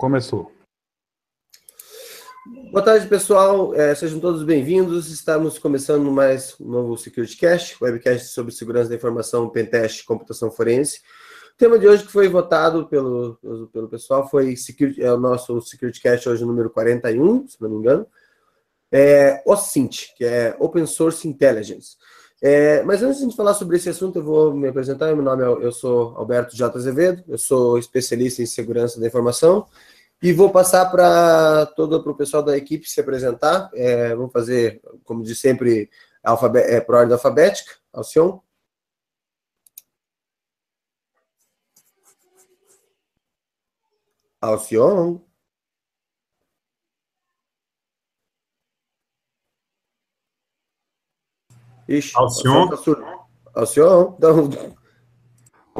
Começou. Boa tarde, pessoal. É, sejam todos bem-vindos. Estamos começando mais um novo Security Cast, webcast sobre segurança da informação, pentest, computação forense. O tema de hoje que foi votado pelo, pelo pessoal foi security, é o nosso Security Cast hoje número 41, se não me engano. É OSINT, que é Open Source Intelligence. É, mas antes de falar sobre esse assunto, eu vou me apresentar. Meu nome é, eu sou Alberto J. Azevedo, eu sou especialista em segurança da informação e vou passar para todo o pessoal da equipe se apresentar. É, vamos fazer, como de sempre, alfabet, é, por ordem alfabética. Alcion. Alcion. Ixi, Alcion. Alcion. Então...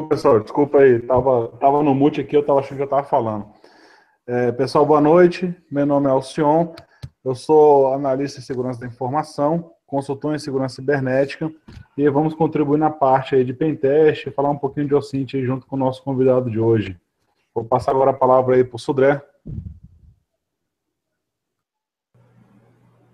Pessoal, desculpa aí, tava, tava no mute aqui, eu tava achando que eu tava falando. É, pessoal, boa noite. Meu nome é Alcion, eu sou analista em segurança da informação, consultor em segurança cibernética e vamos contribuir na parte aí de pentest, falar um pouquinho de OSINT junto com o nosso convidado de hoje. Vou passar agora a palavra aí para o Sudré.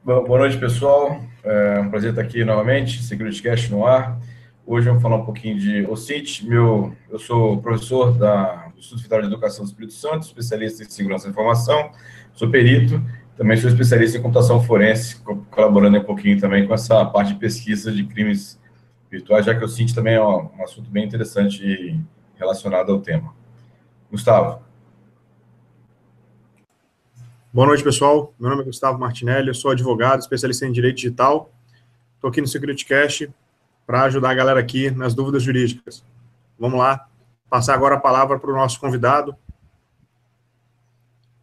Boa noite, pessoal. É um prazer estar aqui novamente, SecurityCast no ar. Hoje vamos falar um pouquinho de OCIT. Meu, eu sou professor da, do Instituto Federal de Educação do Espírito Santo, especialista em segurança da informação, sou perito, também sou especialista em computação forense, colaborando um pouquinho também com essa parte de pesquisa de crimes virtuais, já que o CIT também é um assunto bem interessante relacionado ao tema. Gustavo. Boa noite, pessoal. Meu nome é Gustavo Martinelli, eu sou advogado, especialista em direito digital. Estou aqui no SecurityCast para ajudar a galera aqui nas dúvidas jurídicas. Vamos lá, passar agora a palavra para o nosso convidado.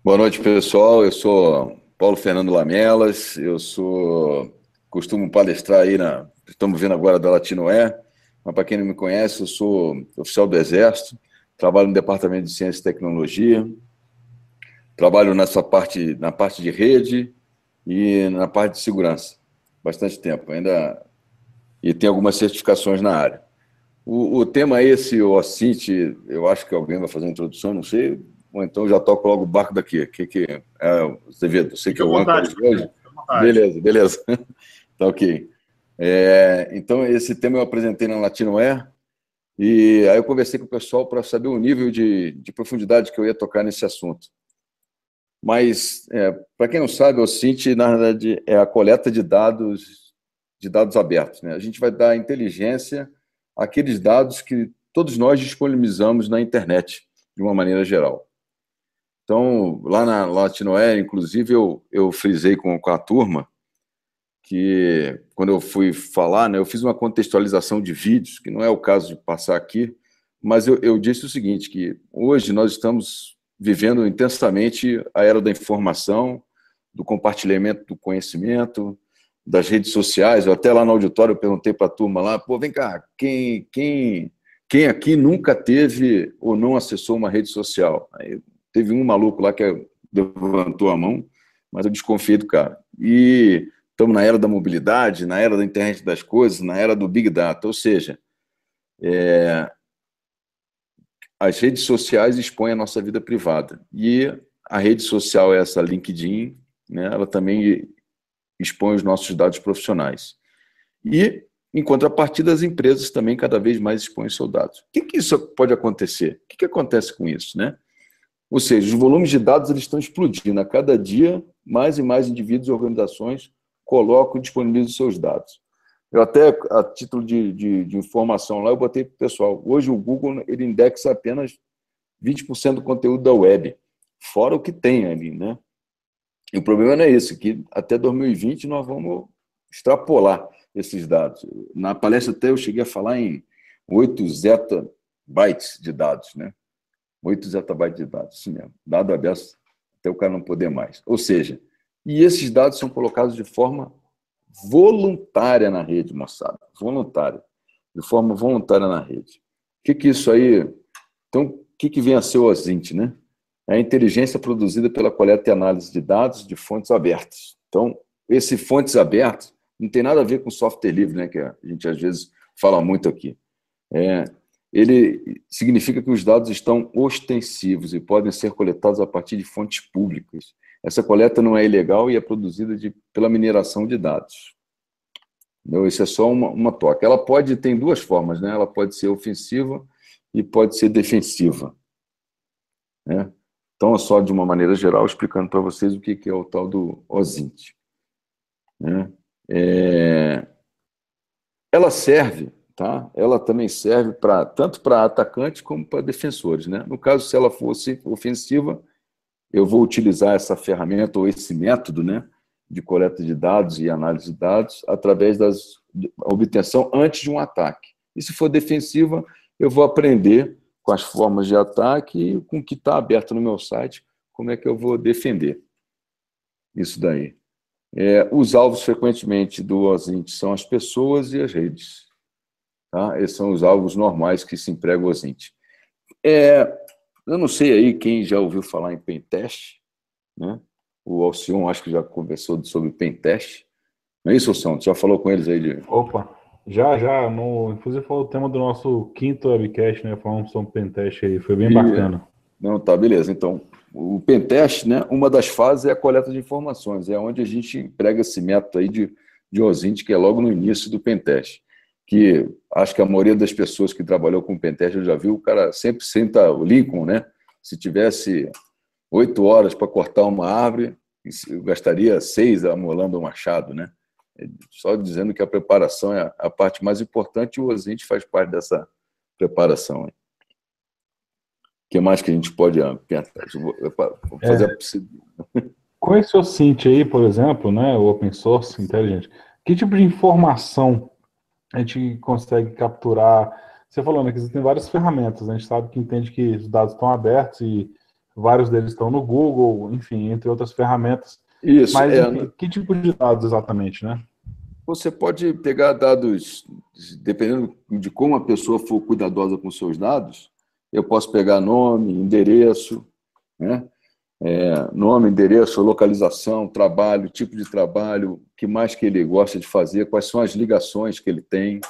Boa noite, pessoal. Eu sou Paulo Fernando Lamelas, eu sou costumo palestrar aí na estamos vendo agora da Latinoé, mas para quem não me conhece, eu sou oficial do Exército, trabalho no Departamento de Ciência e Tecnologia, Trabalho nessa parte, na parte de rede e na parte de segurança. Bastante tempo. Ainda e tem algumas certificações na área. O, o tema é esse, o OSINT, eu acho que alguém vai fazer a introdução, não sei, ou então já toco logo o barco daqui. Que, que, é, Zevedo, sei que é o âncora hoje. Beleza, beleza. tá ok. É, então, esse tema eu apresentei na Latino Air, e aí eu conversei com o pessoal para saber o nível de, de profundidade que eu ia tocar nesse assunto. Mas, é, para quem não sabe, o CINT, na verdade, é a coleta de dados, de dados abertos. Né? A gente vai dar inteligência àqueles dados que todos nós disponibilizamos na internet, de uma maneira geral. Então, lá na Latinoé, inclusive, eu, eu frisei com, com a turma que, quando eu fui falar, né, eu fiz uma contextualização de vídeos, que não é o caso de passar aqui, mas eu, eu disse o seguinte, que hoje nós estamos vivendo intensamente a era da informação, do compartilhamento do conhecimento, das redes sociais. Eu até lá no auditório perguntei para a turma lá, pô, vem cá, quem, quem, quem aqui nunca teve ou não acessou uma rede social? Aí teve um maluco lá que levantou a mão, mas eu desconfiei do cara. E estamos na era da mobilidade, na era da internet das coisas, na era do Big Data, ou seja, é, as redes sociais expõem a nossa vida privada. E a rede social, é essa LinkedIn, né, ela também expõe os nossos dados profissionais. E, em contrapartida, as empresas também cada vez mais expõem seus dados. O que, que isso pode acontecer? O que, que acontece com isso? Né? Ou seja, os volumes de dados eles estão explodindo. A cada dia, mais e mais indivíduos e organizações colocam e disponibilizam seus dados. Eu até, a título de, de, de informação lá, eu botei para o pessoal. Hoje o Google ele indexa apenas 20% do conteúdo da web, fora o que tem ali, né? E o problema não é esse, que até 2020 nós vamos extrapolar esses dados. Na palestra até eu cheguei a falar em 8 zettabytes de dados, né? 8 zettabytes de dados, isso mesmo. Dado aberto até o cara não poder mais. Ou seja, e esses dados são colocados de forma voluntária na rede, moçada. Voluntária. De forma voluntária na rede. O que, que isso aí. Então, o que, que vem a ser o OSINT, né? É a inteligência produzida pela coleta e análise de dados de fontes abertas. Então, esse fontes abertas não tem nada a ver com software livre, né? Que a gente às vezes fala muito aqui. É, ele significa que os dados estão ostensivos e podem ser coletados a partir de fontes públicas. Essa coleta não é ilegal e é produzida de, pela mineração de dados. Não, isso é só uma, uma toca. Ela pode, tem duas formas, né? Ela pode ser ofensiva e pode ser defensiva. Né? Então, é só de uma maneira geral explicando para vocês o que é o tal do OSINT. Né? É... Ela serve, tá? Ela também serve para tanto para atacantes como para defensores, né? No caso, se ela fosse ofensiva, eu vou utilizar essa ferramenta ou esse método, né? de coleta de dados e análise de dados através da obtenção antes de um ataque. E se for defensiva, eu vou aprender com as formas de ataque e com o que está aberto no meu site, como é que eu vou defender isso daí. É, os alvos, frequentemente, do OSINT são as pessoas e as redes. Tá? Esses são os alvos normais que se empregam o OSINT. É, eu não sei aí quem já ouviu falar em pentest, né? O Alcion acho que já conversou sobre pentest. Não é isso, Alcion? Você já falou com eles aí? De... Opa, já, já. No, inclusive foi o tema do nosso quinto webcast, né? Falamos sobre pentest aí. Foi bem e... bacana. Não, tá, beleza. Então, o pentest, né? Uma das fases é a coleta de informações. É onde a gente emprega esse método aí de, de OSINT, que é logo no início do pentest. Que acho que a maioria das pessoas que trabalhou com pentest já viu, o cara sempre senta o Lincoln, né? Se tivesse oito horas para cortar uma árvore, eu gastaria seis amolando o machado, né? Só dizendo que a preparação é a parte mais importante e o Osint faz parte dessa preparação. O que mais que a gente pode pensar? Vou fazer é. Com esse OSINT aí, por exemplo, né, o Open Source Intelligent, que tipo de informação a gente consegue capturar? Você falou né, que existem várias ferramentas, né? a gente sabe que entende que os dados estão abertos e vários deles estão no Google, enfim, entre outras ferramentas. Isso. Mas é, enfim, que tipo de dados exatamente, né? Você pode pegar dados, dependendo de como a pessoa for cuidadosa com seus dados, eu posso pegar nome, endereço, né? É, nome, endereço, localização, trabalho, tipo de trabalho, o que mais que ele gosta de fazer, quais são as ligações que ele tem,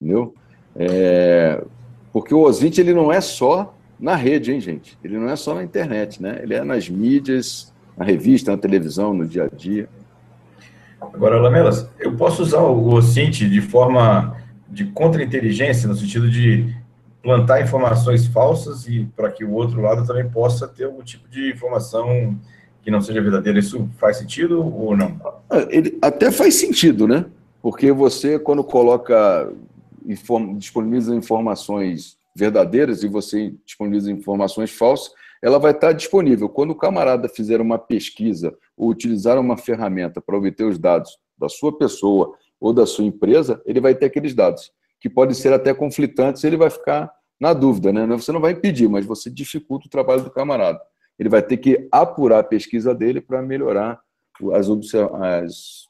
entendeu? É, porque o OSINT ele não é só na rede, hein, gente? Ele não é só na internet, né? Ele é nas mídias, na revista, na televisão, no dia a dia. Agora, Lamelas, eu posso usar o OSINT de forma de contra-inteligência, no sentido de plantar informações falsas e para que o outro lado também possa ter algum tipo de informação que não seja verdadeira. Isso faz sentido ou não? Ah, ele até faz sentido, né? Porque você, quando coloca, inform, disponibiliza informações verdadeiras e você disponibiliza informações falsas, ela vai estar disponível. Quando o camarada fizer uma pesquisa ou utilizar uma ferramenta para obter os dados da sua pessoa ou da sua empresa, ele vai ter aqueles dados, que podem ser até conflitantes, ele vai ficar na dúvida, né? Você não vai impedir, mas você dificulta o trabalho do camarada. Ele vai ter que apurar a pesquisa dele para melhorar as, as,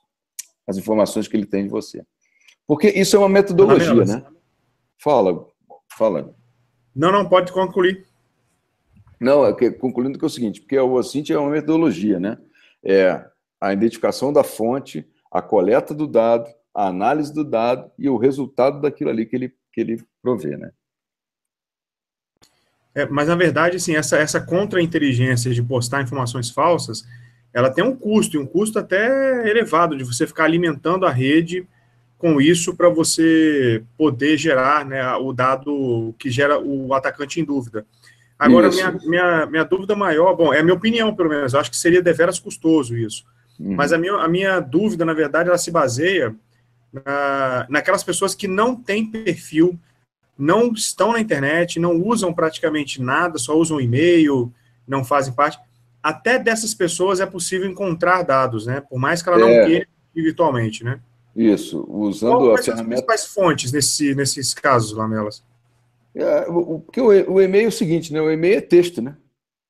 as informações que ele tem de você. Porque isso é uma metodologia, né? Fala, Fala. Não, não, pode concluir. Não, é que, concluindo que é o seguinte, porque o OSINT é uma metodologia, né? É a identificação da fonte, a coleta do dado, a análise do dado e o resultado daquilo ali que ele, que ele provê, né? É, mas, na verdade, assim, essa, essa contra-inteligência de postar informações falsas, ela tem um custo, e um custo até elevado, de você ficar alimentando a rede com isso para você poder gerar né, o dado que gera o atacante em dúvida. Agora, minha, minha, minha dúvida maior, bom, é a minha opinião, pelo menos, eu acho que seria deveras custoso isso. Uhum. Mas a minha, a minha dúvida, na verdade, ela se baseia na, naquelas pessoas que não têm perfil, não estão na internet, não usam praticamente nada, só usam e-mail, não fazem parte. Até dessas pessoas é possível encontrar dados, né? Por mais que ela é. não queira virtualmente, né? Isso, usando Qual a ferramenta. Quais as principais fontes nesse, nesses casos, Lamelas? É, o, porque o, o, e-mail é o seguinte, né? O e-mail é texto, né?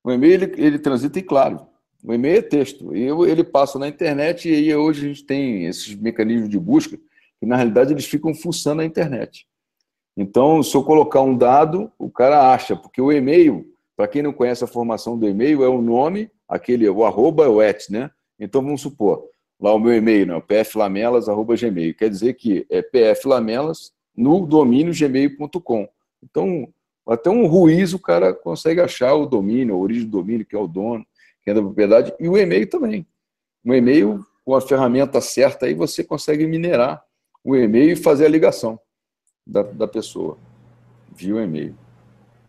O e-mail ele, ele transita em claro. O e-mail é texto. E ele passa na internet e aí hoje a gente tem esses mecanismos de busca que na realidade eles ficam fuçando a internet. Então, se eu colocar um dado, o cara acha, porque o e-mail, para quem não conhece a formação do e-mail, é o nome, aquele, o arroba, o et, né? Então, vamos supor, lá o meu e-mail, né, pflamelas.gmail. Quer dizer que é pflamelas no domínio gmail.com. Então, até um ruízo o cara consegue achar o domínio, a origem do domínio, que é o dono, que é da propriedade, e o e-mail também. O e-mail, com a ferramenta certa, aí você consegue minerar o e-mail e fazer a ligação da, da pessoa via o e-mail.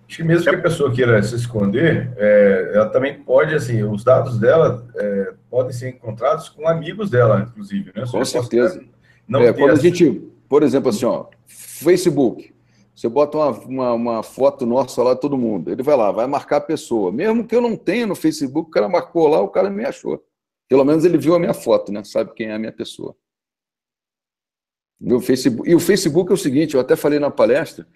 Acho que mesmo que a pessoa queira se esconder, é, ela também pode, assim, os dados dela é, podem ser encontrados com amigos dela, inclusive, né? Com certeza. Não é, quando a gente, por exemplo, assim, ó, Facebook, você bota uma, uma, uma, foto nossa lá, todo mundo, ele vai lá, vai marcar a pessoa. Mesmo que eu não tenha no Facebook, o cara marcou lá, o cara me achou. Pelo menos ele viu a minha foto, né? Sabe quem é a minha pessoa. Meu Facebook. E o Facebook é o seguinte, eu até falei na palestra,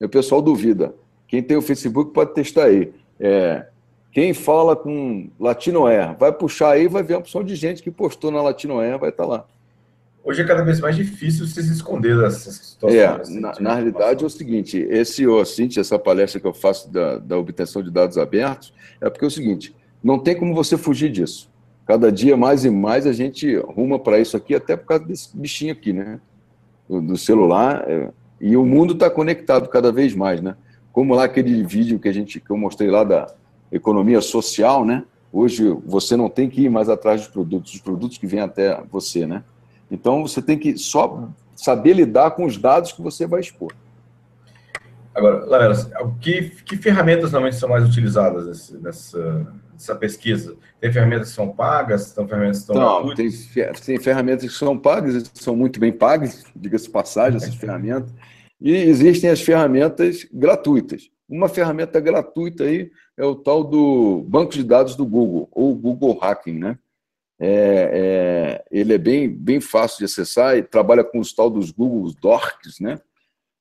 o pessoal duvida. Quem tem o Facebook pode testar aí. É, quem fala com Latinoair, vai puxar aí, vai ver a opção de gente que postou na Latinoair, vai estar tá lá. Hoje é cada vez mais difícil se esconder dessas situações. É, assim, na, na realidade é o seguinte, esse OSINT, essa palestra que eu faço da, da obtenção de dados abertos, é porque é o seguinte, não tem como você fugir disso. Cada dia mais e mais a gente ruma para isso aqui, até por causa desse bichinho aqui, né? Do, celular. É, e o mundo está conectado cada vez mais, né? como lá aquele vídeo que a gente que eu mostrei lá da economia social, né? Hoje você não tem que ir mais atrás dos produtos, os produtos que vêm até você, né? Então você tem que só saber lidar com os dados que você vai expor. Agora, Lamelas, que, que ferramentas normalmente são mais utilizadas nessa, nessa, nessa pesquisa? Tem ferramentas que são pagas? Tem ferramentas que estão Não, tem, tem ferramentas que são pagas, são muito bem pagas, diga-se passagem, essas ferramentas. E existem as ferramentas gratuitas. Uma ferramenta gratuita aí é o tal do banco de dados do Google, ou Google Hacking, né? É, é, ele é bem, bem fácil de acessar e trabalha com os tal dos Google Docs, né?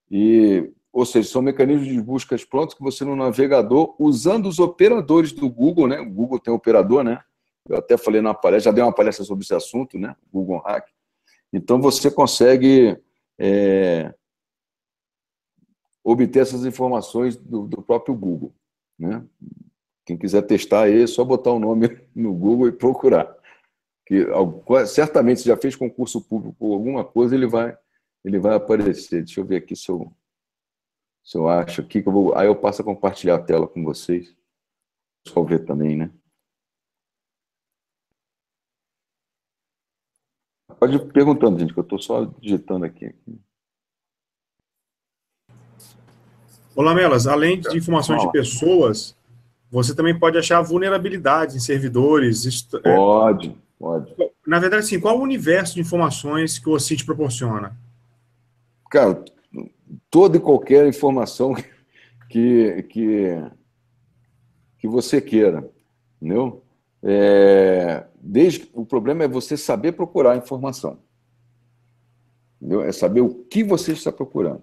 E, ou seja, são mecanismos de buscas prontos que você no navegador, usando os operadores do Google, né? O Google tem operador, né? Eu até falei na palestra, já dei uma palestra sobre esse assunto, né? Google Hack. Então você consegue é, obter essas informações do, do próprio Google. Né? Quem quiser testar aí, é só botar o nome no Google e procurar. Que certamente se já fez concurso público ou alguma coisa, ele vai, ele vai aparecer. Deixa eu ver aqui se eu, se eu acho aqui que eu vou. Aí eu passo a compartilhar a tela com vocês. Só ver também, né? Pode ir perguntando, gente, que eu estou só digitando aqui. Olá, Melas, além de informações de pessoas, você também pode achar vulnerabilidades em servidores. É, pode, pode. Na verdade, assim, qual o universo de informações que o OCIT proporciona? Cara, toda e qualquer informação que, que, que você queira, entendeu? É, desde, o problema é você saber procurar a informação. Entendeu? É saber o que você está procurando.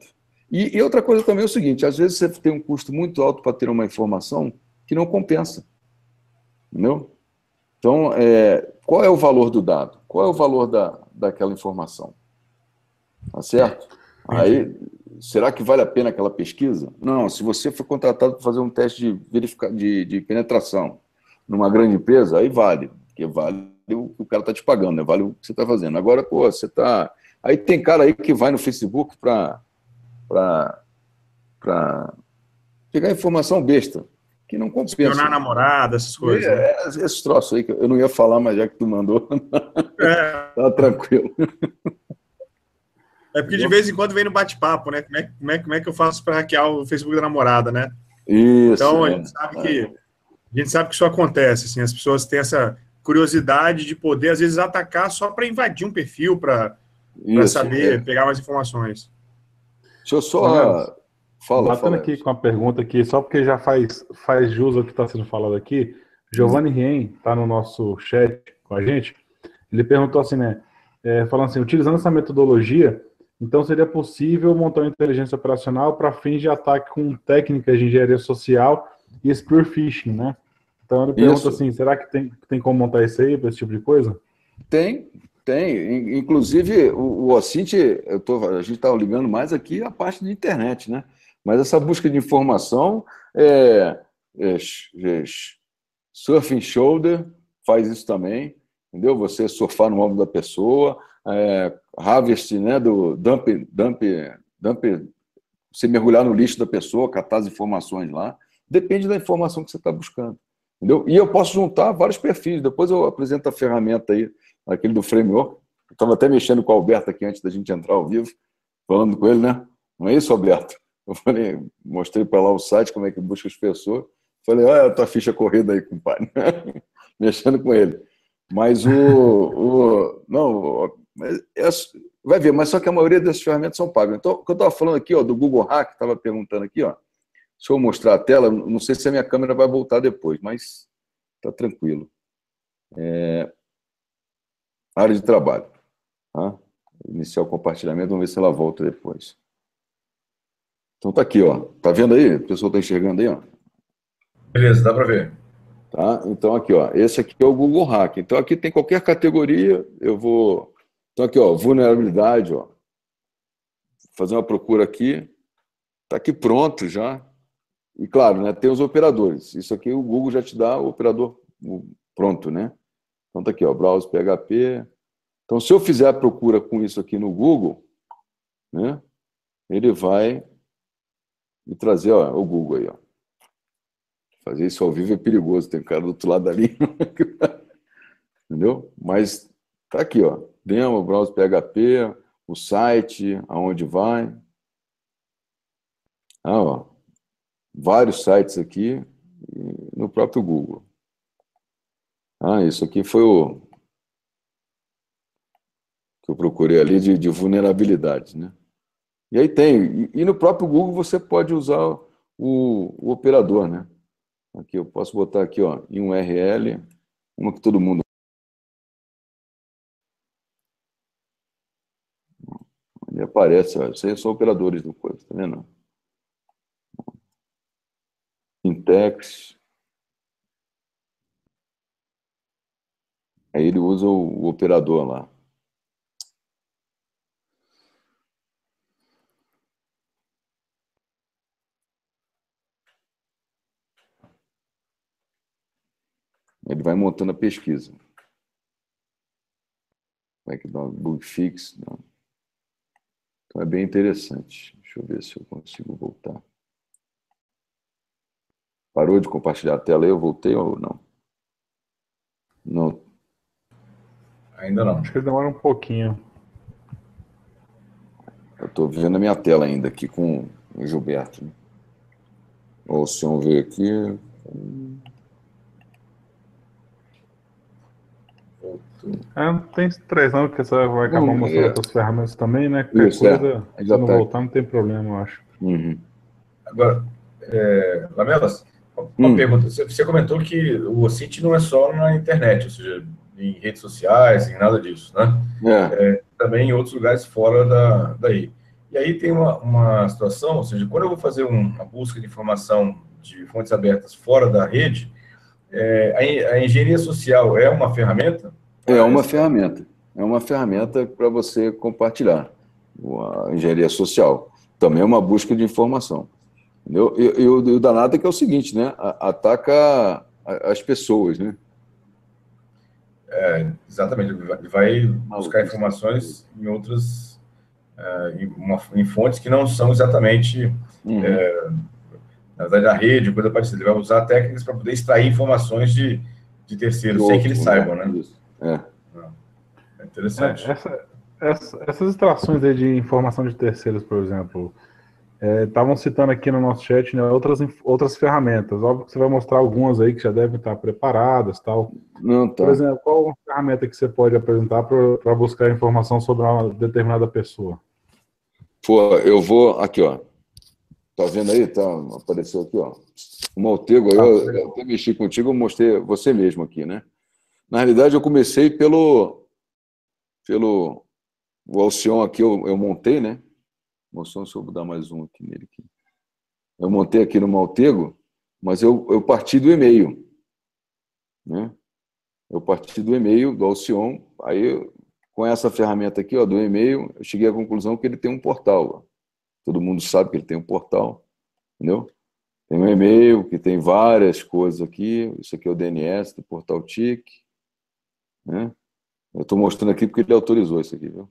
E, e, outra coisa também é o seguinte: às vezes você tem um custo muito alto para ter uma informação que não compensa. Entendeu? Então, é, qual é o valor do dado? Qual é o valor da, daquela informação? Tá certo? Aí, será que vale a pena aquela pesquisa? Não, se você for contratado para fazer um teste de, verifica, de, de penetração numa grande empresa, aí vale, porque vale o que o cara está te pagando, né? vale o que você está fazendo. Agora, pô, você está. Aí tem cara aí que vai no Facebook para para pegar informação besta, que não compensa. Espionar namorada, essas coisas. É, né? é, esses troços aí que eu não ia falar, mas já que tu mandou, é. tá tranquilo. É porque de vez em quando vem no bate-papo, né? Como é, como, é, como é que eu faço para hackear o Facebook da namorada, né? Isso. Então, é. a gente sabe que a gente sabe que isso acontece, assim, as pessoas têm essa curiosidade de poder, às vezes, atacar só para invadir um perfil, para saber, é. pegar mais informações. Deixa eu só. Fala, Batendo fala. aqui com a pergunta aqui, só porque já faz, faz jus ao que está sendo falado aqui, Giovanni Rien está no nosso chat com a gente. Ele perguntou assim, né? É, falando assim, utilizando essa metodologia, então seria possível montar uma inteligência operacional para fins de ataque com técnicas de engenharia social e spear phishing, né? Então ele pergunta isso. assim, será que tem, tem como montar isso aí para esse tipo de coisa? Tem, tem, inclusive o, o Ocinte, eu tô, a gente está ligando mais aqui a parte de internet, né? Mas essa busca de informação é, é, é Surfing Shoulder faz isso também, entendeu? Você surfar no ombro da pessoa, é, Harvest, né? Do dump, dump, dump você mergulhar no lixo da pessoa, catar as informações lá. Depende da informação que você está buscando. Entendeu? E eu posso juntar vários perfis. Depois eu apresento a ferramenta aí, aquele do framework. Estava até mexendo com o Alberto aqui antes da gente entrar ao vivo, falando com ele, né? Não é isso, Alberto? Eu falei, mostrei para lá o site, como é que busca as pessoas. Falei, olha a tua ficha corrida aí, compadre. mexendo com ele. Mas o. o não, é, vai ver, mas só que a maioria dessas ferramentas são pagas. Então, o que eu estava falando aqui, ó, do Google Hack, estava perguntando aqui, ó. Se eu mostrar a tela, não sei se a minha câmera vai voltar depois, mas está tranquilo. É, área de trabalho. Tá? Iniciar o compartilhamento, vamos ver se ela volta depois. Então tá aqui, ó. Tá vendo aí? A pessoa está enxergando aí, ó. Beleza, dá para ver. Tá? Então, aqui, ó, esse aqui é o Google Hack. Então, aqui tem qualquer categoria, eu vou. Então, aqui, ó, vulnerabilidade, ó. Fazer uma procura aqui. Está aqui pronto já. E, claro, né, tem os operadores. Isso aqui o Google já te dá o operador pronto, né? Então, tá aqui, ó, browser PHP. Então, se eu fizer a procura com isso aqui no Google, né, ele vai me trazer, ó, o Google aí, ó. Fazer isso ao vivo é perigoso, tem um cara do outro lado ali. Entendeu? Mas tá aqui, ó. Demo, browser PHP, o site, aonde vai. Ah, ó. Vários sites aqui no próprio Google. Ah, isso aqui foi o que eu procurei ali de, de vulnerabilidades, né? E aí tem, e, e no próprio Google você pode usar o, o operador, né? Aqui eu posso botar aqui, ó, em URL, uma que todo mundo. Ele aparece, ó, aí são operadores do coisa, tá vendo? Intex. Aí ele usa o, o operador lá. Ele vai montando a pesquisa. Vai que dá um bug fix. Não. Então é bem interessante. Deixa eu ver se eu consigo voltar. Parou de compartilhar a tela aí? Eu voltei ou não? Não. Ainda não. Acho que demora um pouquinho. Eu estou vendo a minha tela ainda aqui com o Gilberto. Né? Ou se eu ver aqui. É, não tem três não, porque você vai acabar não, mostrando é... outras ferramentas também, né? Qualquer Isso, é. coisa, é. se não tá. voltar, não tem problema, eu acho. Uhum. Agora, é, Lamelas, uma hum. pergunta. Você comentou que o OCIT não é só na internet, ou seja, em redes sociais, em nada disso, né? É. É, também em outros lugares fora da, daí. E aí tem uma, uma situação, ou seja, quando eu vou fazer um, uma busca de informação de fontes abertas fora da rede, é, a, a engenharia social é uma ferramenta? É uma ferramenta. É uma ferramenta para você compartilhar. A engenharia social. Também é uma busca de informação. Entendeu? E, e, o, e o danado é que é o seguinte, né? Ataca as pessoas, né? É, exatamente. Vai buscar informações em outras, é, em, uma, em, fontes que não são exatamente, uhum. é, na verdade, a rede, coisa parecida. Ele vai usar técnicas para poder extrair informações de, de terceiros, sem que eles saibam, né? Isso. É. é interessante. É, essa, essa, essas extrações aí de informação de terceiros, por exemplo, estavam é, citando aqui no nosso chat né, outras, outras ferramentas. Óbvio que você vai mostrar algumas aí que já devem estar preparadas tal. Não, tá. Por exemplo, qual ferramenta que você pode apresentar para buscar informação sobre uma determinada pessoa? Pô, eu vou. Aqui, ó. Tá vendo aí? Tá, apareceu aqui, ó. O Maltego, eu, ah, eu até mexi contigo, eu mostrei você mesmo aqui, né? Na realidade, eu comecei pelo. pelo o Alcion aqui, eu, eu montei, né? Alcion, se eu dar mais um aqui nele. Aqui. Eu montei aqui no Maltego, mas eu, eu parti do e-mail. Né? Eu parti do e-mail do Alcion, aí com essa ferramenta aqui, ó, do e-mail, eu cheguei à conclusão que ele tem um portal. Ó. Todo mundo sabe que ele tem um portal, entendeu? Tem um e-mail que tem várias coisas aqui. Isso aqui é o DNS do portal TIC. Né? Eu estou mostrando aqui porque ele autorizou isso aqui, viu?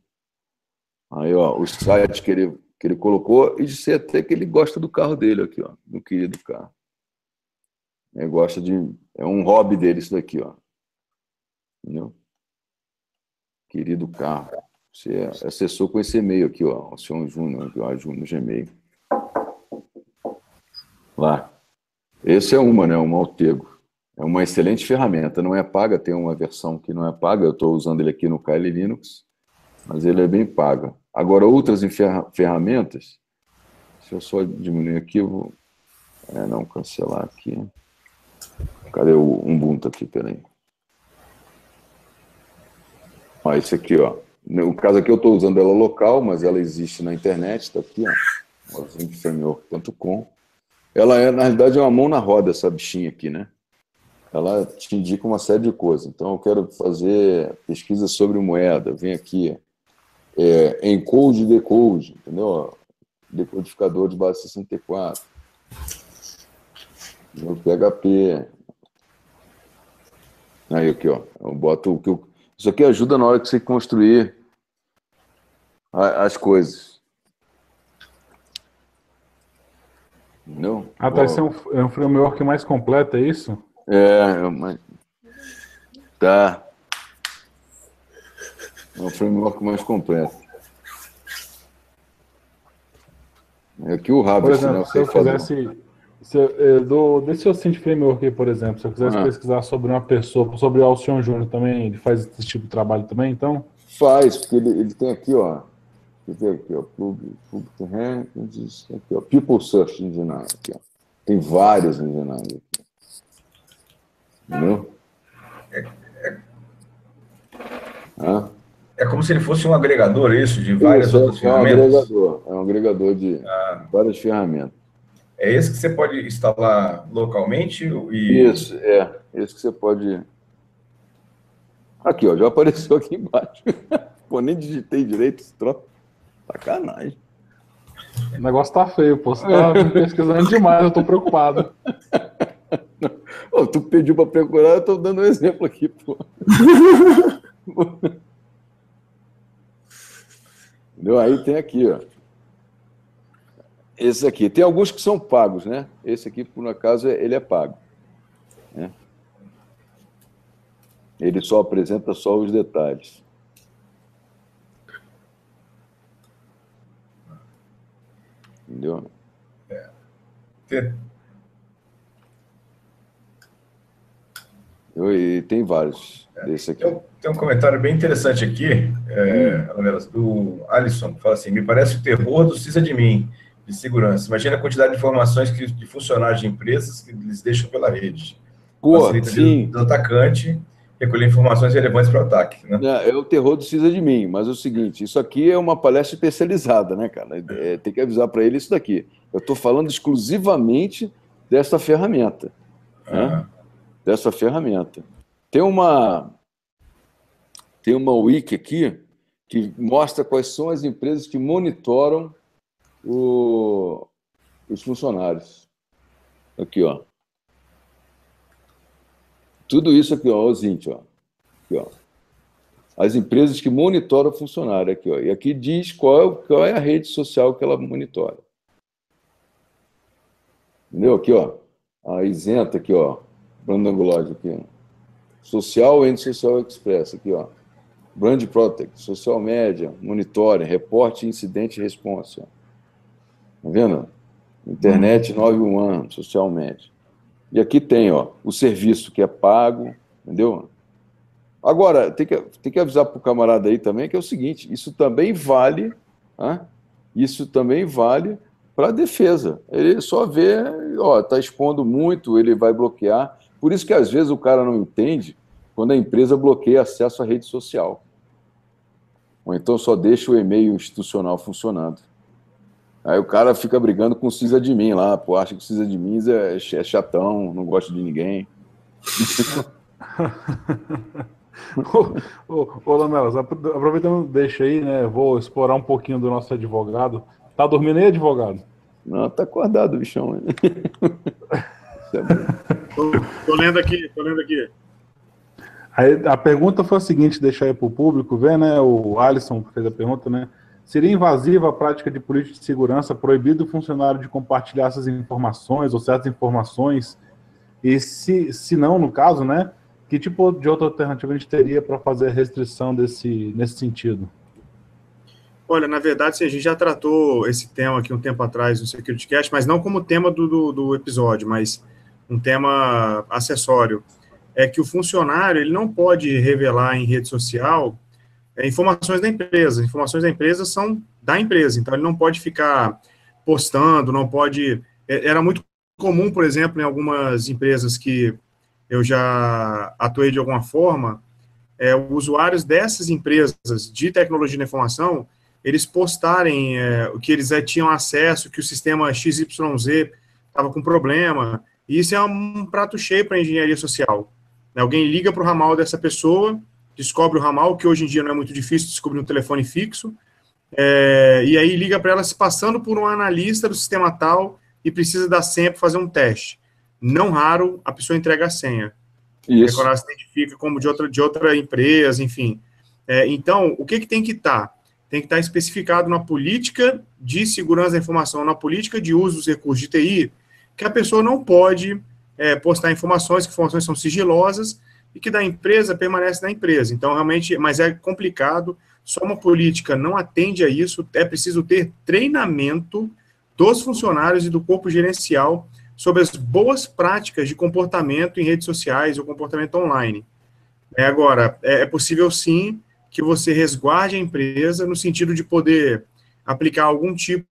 Aí, ó, os sites que ele, que ele colocou, e dizer até que ele gosta do carro dele aqui, ó, do querido carro. Ele gosta de. É um hobby dele isso daqui, ó. Entendeu? Querido carro. Você acessou com esse e-mail aqui, ó. O senhor Júnior, aqui, ó, Júnior Gmail. Lá. Esse é uma, né? Um Altego. É uma excelente ferramenta. Não é paga, tem uma versão que não é paga. Eu estou usando ele aqui no Kali Linux, mas ele é bem paga. Agora, outras ferramentas, se eu só diminuir aqui, eu vou. É, não, cancelar aqui. Cadê o Ubuntu aqui? Peraí. Ó, esse aqui, ó. No caso aqui eu estou usando ela local, mas ela existe na internet, está aqui, ó. Ela é, na realidade, é uma mão na roda, essa bichinha aqui, né? Ela te indica uma série de coisas. Então, eu quero fazer pesquisa sobre moeda. Vem aqui, é, encode e decode, entendeu? Decodificador de base 64. No PHP. Aí, aqui, ó. Eu boto o que eu... Isso aqui ajuda na hora que você construir as coisas. Entendeu? Ah, tá. Esse é um, é um framework mais completo, é isso? É, mas... tá. É um framework mais completo. É aqui o Por exemplo, né? se eu quisesse... Se eu, do, desse Ocente Framework, por exemplo, se eu quisesse ah. pesquisar sobre uma pessoa, sobre o Alcion Júnior também, ele faz esse tipo de trabalho também, então? Faz, porque ele, ele tem aqui, ó, Quer ver aqui, ó, Public, public Rankings, aqui, ó, People Search Engine, aqui, ó. Tem vários engineers aqui. Entendeu? É, é, é, como se ele fosse um agregador, isso, de várias isso, outras é ferramentas? É um agregador, é um agregador de ah. várias ferramentas. É esse que você pode instalar localmente? E... Isso, é. Esse que você pode. Aqui, ó, já apareceu aqui embaixo. Pô, nem digitei direito esse troço. Sacanagem. O negócio tá feio, pô. Você tá pesquisando demais, eu tô preocupado. Ô, tu pediu pra procurar, eu tô dando um exemplo aqui, pô. Entendeu? Aí tem aqui, ó. Esse aqui. Tem alguns que são pagos, né? Esse aqui, por acaso, ele é pago. Né? Ele só apresenta só os detalhes. Entendeu? É. E tem vários é. desse aqui. Tem um, tem um, comentário bem interessante aqui, é, hum. do Alisson, que fala assim: me parece o terror do CISA de mim, de segurança. Imagina a quantidade de informações que, de funcionários de empresas que eles deixam pela rede. Pô, sim. do atacante recolher informações relevantes para o ataque. Né? É, é, o terror do Cisa de mim, mas é o seguinte: isso aqui é uma palestra especializada, né, cara? É, tem que avisar para ele isso daqui. Eu estou falando exclusivamente dessa ferramenta. Né? Dessa ferramenta. Tem uma, tem uma wiki aqui que mostra quais são as empresas que monitoram o, os funcionários. Aqui, ó. Tudo isso aqui, ó, os índios, ó. Aqui, ó. As empresas que monitoram o funcionário aqui, ó. E aqui diz qual, qual é a rede social que ela monitora. Entendeu? Aqui, ó. A isenta aqui, ó. Brand aqui. Ó. Social and Social Express, aqui, ó. Brand Protect, Social Media, Monitoring, Reporte Incidente Response. Ó. Tá vendo? Internet 911, Social Media. E aqui tem ó, o serviço que é pago, entendeu? Agora, tem que, tem que avisar para o camarada aí também que é o seguinte: isso também vale, né? isso também vale para a defesa. Ele só vê, ó, está expondo muito, ele vai bloquear. Por isso que às vezes o cara não entende quando a empresa bloqueia acesso à rede social. Ou então só deixa o e-mail institucional funcionando. Aí o cara fica brigando com o Cisa de mim lá, pô, acha que o Cisa de mim é, é chatão, não gosta de ninguém. ô, ô, ô Lamelas, aproveitando, deixa aí, né? Vou explorar um pouquinho do nosso advogado. Tá dormindo aí, advogado? Não, tá acordado, bichão. tô, tô lendo aqui, tô lendo aqui. Aí, a pergunta foi a seguinte, deixar aí para o público ver, né? O Alisson fez a pergunta, né? Seria invasiva a prática de política de segurança, proibido o funcionário de compartilhar essas informações ou certas informações? E se, se não, no caso, né, que tipo de outra alternativa a gente teria para fazer a restrição desse, nesse sentido? Olha, na verdade, a gente já tratou esse tema aqui um tempo atrás no SecurityCast, mas não como tema do, do, do, episódio, mas um tema acessório. É que o funcionário ele não pode revelar em rede social é, informações da empresa. Informações da empresa são da empresa, então ele não pode ficar postando, não pode. É, era muito comum, por exemplo, em algumas empresas que eu já atuei de alguma forma, é, usuários dessas empresas de tecnologia da informação, eles postarem é, o que eles é, tinham acesso, que o sistema XYZ estava com problema, e isso é um prato cheio para a engenharia social. Alguém liga para o ramal dessa pessoa, descobre o ramal, que hoje em dia não é muito difícil descobrir um telefone fixo, é, e aí liga para ela se passando por um analista do sistema tal e precisa dar senha para fazer um teste. Não raro, a pessoa entrega a senha. Isso. Ela se identifica como de outra, de outra empresa, enfim. É, então, o que, que tem que estar? Tá? Tem que estar tá especificado na política de segurança da informação, na política de uso dos recursos de TI, que a pessoa não pode é, postar informações, que informações são sigilosas, e que da empresa permanece da empresa. Então, realmente, mas é complicado, só uma política não atende a isso, é preciso ter treinamento dos funcionários e do corpo gerencial sobre as boas práticas de comportamento em redes sociais ou comportamento online. É, agora, é, é possível sim que você resguarde a empresa no sentido de poder aplicar algum tipo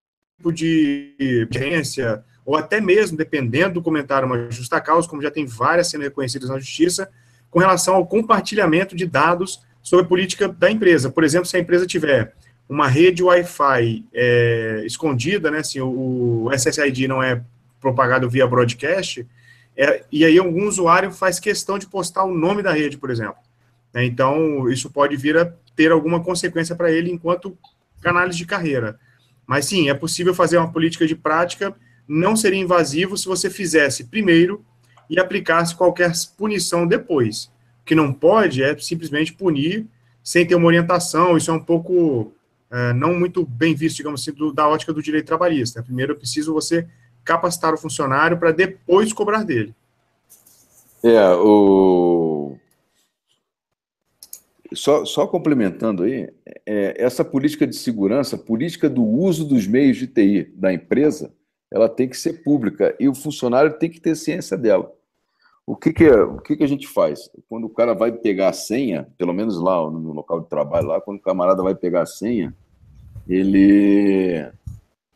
de agência, ou até mesmo, dependendo do comentário, uma justa causa, como já tem várias sendo reconhecidas na justiça, com relação ao compartilhamento de dados sobre a política da empresa. Por exemplo, se a empresa tiver uma rede Wi-Fi é, escondida, né, o, o SSID não é propagado via broadcast, é, e aí algum usuário faz questão de postar o nome da rede, por exemplo. É, então, isso pode vir a ter alguma consequência para ele enquanto canais de carreira. Mas sim, é possível fazer uma política de prática, não seria invasivo se você fizesse primeiro e aplicasse qualquer punição depois. O que não pode é simplesmente punir sem ter uma orientação, isso é um pouco é, não muito bem visto, digamos assim, do, da ótica do direito trabalhista. Primeiro, é preciso você capacitar o funcionário para depois cobrar dele. É, o... Só, só complementando aí, é, essa política de segurança, política do uso dos meios de TI da empresa, ela tem que ser pública e o funcionário tem que ter ciência dela. O que que, o que que a gente faz? Quando o cara vai pegar a senha, pelo menos lá no local de trabalho, lá, quando o camarada vai pegar a senha, ele,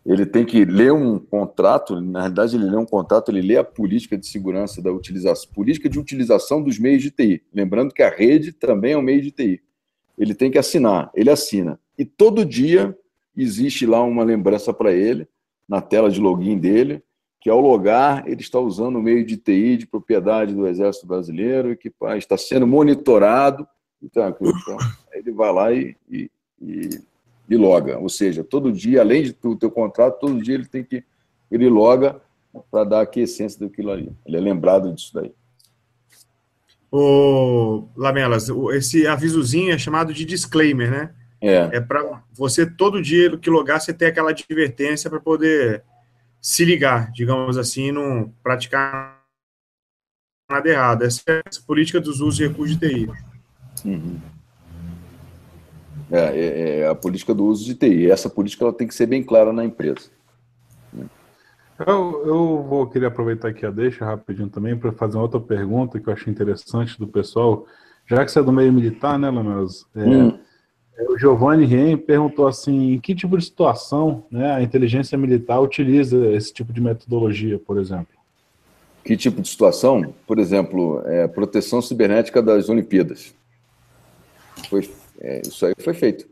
ele tem que ler um contrato, na realidade ele lê um contrato, ele lê a política de segurança da utilização, política de utilização dos meios de TI. Lembrando que a rede também é um meio de TI. Ele tem que assinar, ele assina. E todo dia existe lá uma lembrança para ele, na tela de login dele, que ao logar ele está usando o meio de TI de propriedade do Exército Brasileiro que está sendo monitorado. Então, então ele vai lá e, e, e, e, loga. Ou seja, todo dia, além de tu, teu contrato, todo dia ele tem que ele loga para dar a essência daquilo ali. Ele é lembrado disso daí. O Lamelas, esse avisozinho é chamado de disclaimer, né? É. É para você, todo dia que logar, você ter aquela advertência para poder se ligar, digamos assim, não praticar nada errado. Essa é a política dos usos de recursos de TI. Uhum. É, é, é, a política do uso de TI. Essa política ela tem que ser bem clara na empresa. Eu, eu vou querer aproveitar aqui a deixa rapidinho também para fazer uma outra pergunta que eu achei interessante do pessoal. Já que você é do meio militar, né, Lamelas? É, hum. O Giovanni Ren perguntou assim, em que tipo de situação né, a inteligência militar utiliza esse tipo de metodologia, por exemplo? Que tipo de situação? Por exemplo, é, proteção cibernética das Olimpíadas. Foi, é, isso aí foi feito.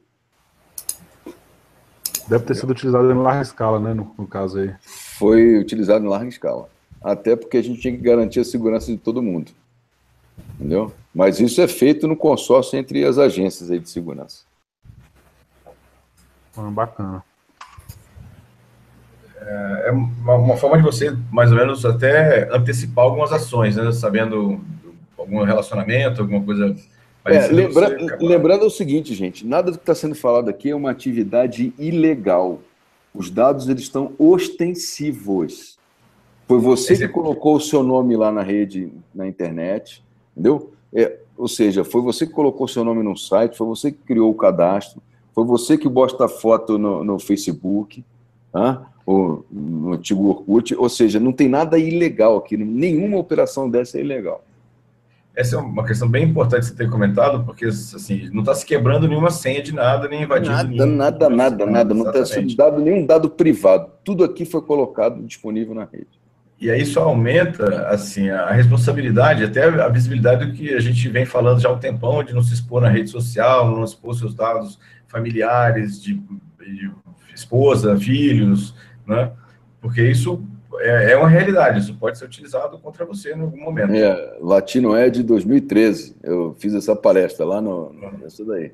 Deve ter sido utilizado em larga escala, né, no, no caso aí. Foi utilizado em larga escala. Até porque a gente tinha que garantir a segurança de todo mundo. Entendeu? Mas isso é feito no consórcio entre as agências aí de segurança. Ah, bacana. É, é uma, uma, forma de você, mais ou menos, até antecipar algumas ações, né? Sabendo algum relacionamento, alguma coisa É, lembra, lembrando o seguinte, gente, nada do que está sendo falado aqui é uma atividade ilegal. Os dados eles estão ostensivos. Foi você que colocou o seu nome lá na rede, na internet, entendeu? É, ou seja, foi você que colocou o seu nome no site, foi você que criou o cadastro, foi você que posta foto no, no Facebook, tá? ou no antigo Orkut, ou seja, não tem nada ilegal aqui, nenhuma operação dessa é ilegal. Essa é uma questão bem importante você ter comentado, porque assim, não está se quebrando nenhuma senha de nada, nem invadindo nada, nenhum. Nada, nada, nada. Não está sendo dado nenhum dado privado. Tudo aqui foi colocado disponível na rede. E aí isso aumenta assim a responsabilidade, até a visibilidade do que a gente vem falando já há um tempão, de não se expor na rede social, não expor seus dados familiares, de, de esposa, filhos, né? Porque isso é, é, uma realidade, isso pode ser utilizado contra você em algum momento. É, Latino é de 2013, eu fiz essa palestra lá no, nessa daí,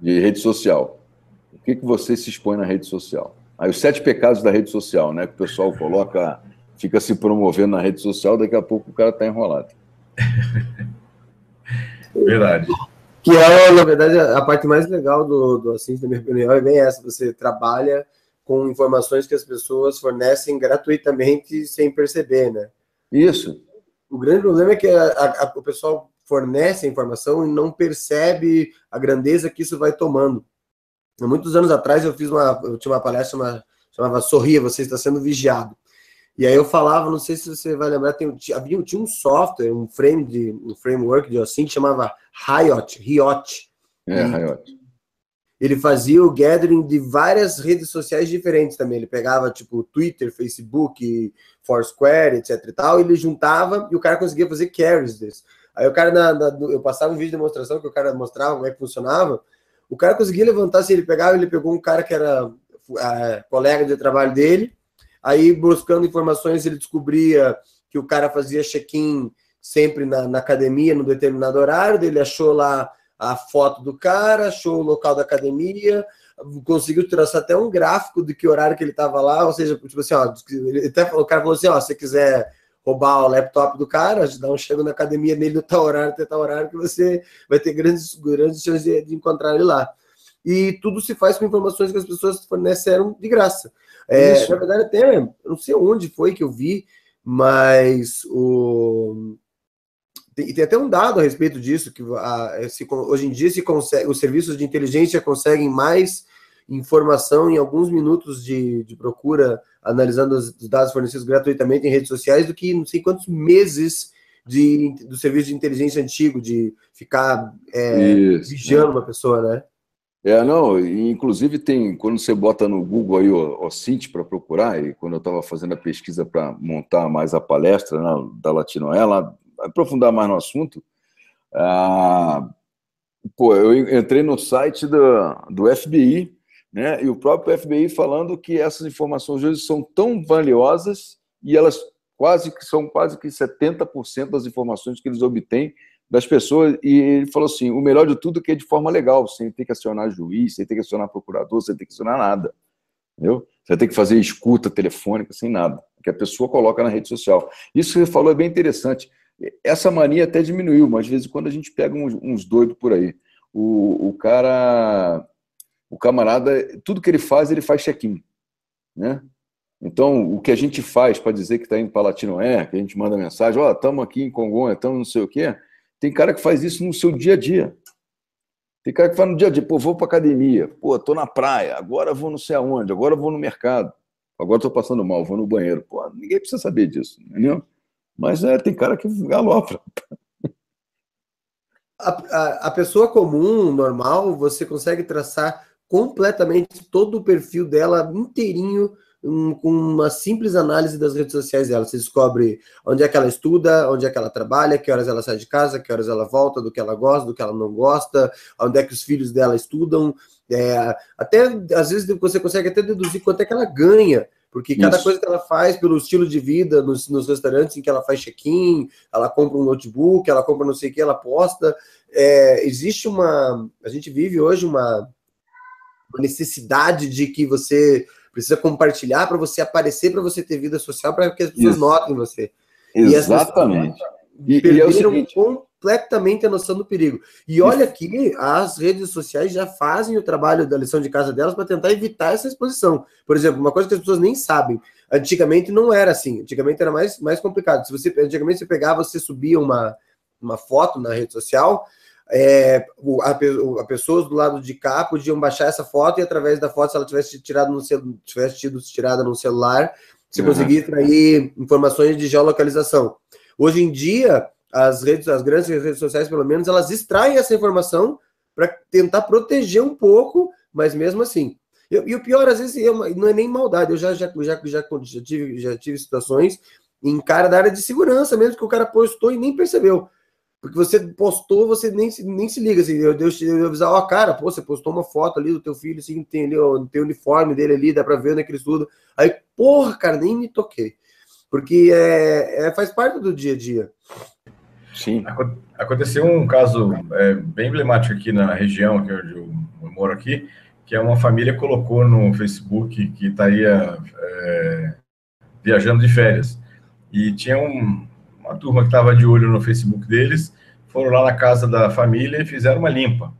de rede social. O que, que você se expõe na rede social? Aí os sete pecados da rede social, né? Que o pessoal coloca, fica se promovendo na rede social, daqui a pouco o cara está enrolado. Verdade. Que é, na verdade, a parte mais legal do, do assim, da minha opinião, é bem essa, você trabalha com informações que as pessoas fornecem gratuitamente sem perceber, né? Isso. O grande problema é que a, a, o pessoal fornece a informação e não percebe a grandeza que isso vai tomando. Há muitos anos atrás eu fiz uma, eu tinha uma palestra uma, chamava Sorria, você está sendo vigiado. E aí eu falava, não sei se você vai lembrar, tem, havia, tinha um software, um frame de um framework de assim que chamava Riot, Riot. É, Riot ele fazia o gathering de várias redes sociais diferentes também. Ele pegava, tipo, Twitter, Facebook, Foursquare, etc e tal, e ele juntava e o cara conseguia fazer carries desse. Aí o cara, na, na, eu passava um vídeo de demonstração que o cara mostrava como é que funcionava, o cara conseguia levantar, se assim, ele pegava, ele pegou um cara que era é, colega de trabalho dele, aí buscando informações ele descobria que o cara fazia check-in sempre na, na academia, no determinado horário, ele achou lá a foto do cara, achou o local da academia, conseguiu traçar até um gráfico de que horário que ele estava lá, ou seja, tipo assim, ó, até, o cara falou assim, ó, se você quiser roubar o laptop do cara, dá um chego na academia nele no tal horário, até tal horário, que você vai ter grandes, grandes chances de, de encontrar ele lá. E tudo se faz com informações que as pessoas forneceram de graça. É, na verdade, até, eu não sei onde foi que eu vi, mas o tem, tem até um dado a respeito disso, que a, se, hoje em dia se consegue, os serviços de inteligência conseguem mais informação em alguns minutos de, de procura, analisando os, os dados fornecidos gratuitamente em redes sociais, do que não sei quantos meses de, do serviço de inteligência antigo, de ficar é, Isso, vigiando é. uma pessoa, né? É, não, inclusive tem, quando você bota no Google aí o, o Cint para procurar, e quando eu estava fazendo a pesquisa para montar mais a palestra né, da Latinoé, lá aprofundar mais no assunto, ah, pô, eu entrei no site do, do FBI, né, e o próprio FBI falando que essas informações hoje são tão valiosas e elas quase que são quase que 70% das informações que eles obtêm das pessoas, e ele falou assim, o melhor de tudo é que é de forma legal, sem ter que acionar juiz, sem ter que acionar procurador, sem ter que acionar nada, entendeu? Você ter que fazer escuta telefônica, sem nada, que a pessoa coloca na rede social. Isso que você falou é bem interessante. Essa mania até diminuiu, mas de vez em quando a gente pega uns, uns doidos por aí. O, o cara, o camarada, tudo que ele faz, ele faz check-in. Né? Então, o que a gente faz para dizer que está indo para Latinoé, que a gente manda mensagem, ó, oh, estamos aqui em Congonha, estamos não sei o quê, tem cara que faz isso no seu dia a dia. Tem cara que faz no dia a dia, pô, vou para academia, pô, tô na praia, agora vou não sei aonde, agora vou no mercado, agora estou passando mal, vou no banheiro. Pô, ninguém precisa saber disso, entendeu? Mas é, tem cara que galopra. A, a, a, pessoa comum, normal, você consegue traçar completamente todo o perfil dela inteirinho um, com uma simples análise das redes sociais dela. Você descobre onde é que ela estuda, onde é que ela trabalha, que horas ela sai de casa, que horas ela volta, do que ela gosta, do que ela não gosta, onde é que os filhos dela estudam. É, até às vezes você consegue até deduzir quanto é que ela ganha porque cada Isso. coisa que ela faz pelo estilo de vida nos, nos restaurantes em que ela faz check-in, ela compra um notebook, ela compra não sei o que, ela posta. É, existe uma. A gente vive hoje uma, uma necessidade de que você precisa compartilhar para você aparecer, para você ter vida social, para que as pessoas Isso. notem você. Exatamente. E, e, e é o seguinte, completamente a noção do perigo. E olha que as redes sociais já fazem o trabalho da lição de casa delas para tentar evitar essa exposição. Por exemplo, uma coisa que as pessoas nem sabem. Antigamente não era assim. Antigamente era mais, mais complicado. Se você antigamente você pegava, você subia uma, uma foto na rede social, é, a, a pessoas do lado de cá podiam baixar essa foto e através da foto, se ela tivesse tirado no tivesse tido tirada no celular, você uhum. conseguia extrair informações de geolocalização. Hoje em dia, as redes, as grandes redes sociais, pelo menos, elas extraem essa informação para tentar proteger um pouco, mas mesmo assim. Eu, e o pior, às vezes, eu, não é nem maldade. Eu já, já, já, já, já, tive, já tive situações em cara da área de segurança mesmo, que o cara postou e nem percebeu. Porque você postou, você nem, nem se liga. Assim, eu, eu, eu avisar, ó, cara, pô, você postou uma foto ali do teu filho, assim, tem, ali, ó, tem o uniforme dele ali, dá pra ver onde é estuda. Aí, porra, cara, nem me toquei. Porque é, é faz parte do dia a dia. Sim. Aconteceu um caso é, bem emblemático aqui na região, que onde eu, eu moro aqui, que é uma família colocou no Facebook que estaria é, viajando de férias. E tinha um, uma turma que estava de olho no Facebook deles, foram lá na casa da família e fizeram uma limpa,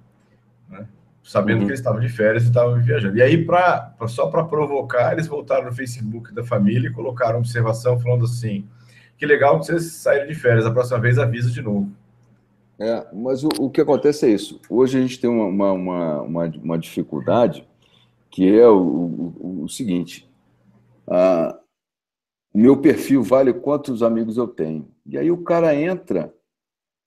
né? sabendo uhum. que eles estavam de férias e estavam viajando. E aí, pra só para provocar, eles voltaram no Facebook da família e colocaram observação falando assim: que legal que vocês saíram de férias, a próxima vez avisa de novo. É, mas o, o que acontece é isso. Hoje a gente tem uma, uma, uma, uma dificuldade que é o, o, o seguinte: a, o meu perfil vale quantos amigos eu tenho. E aí o cara entra,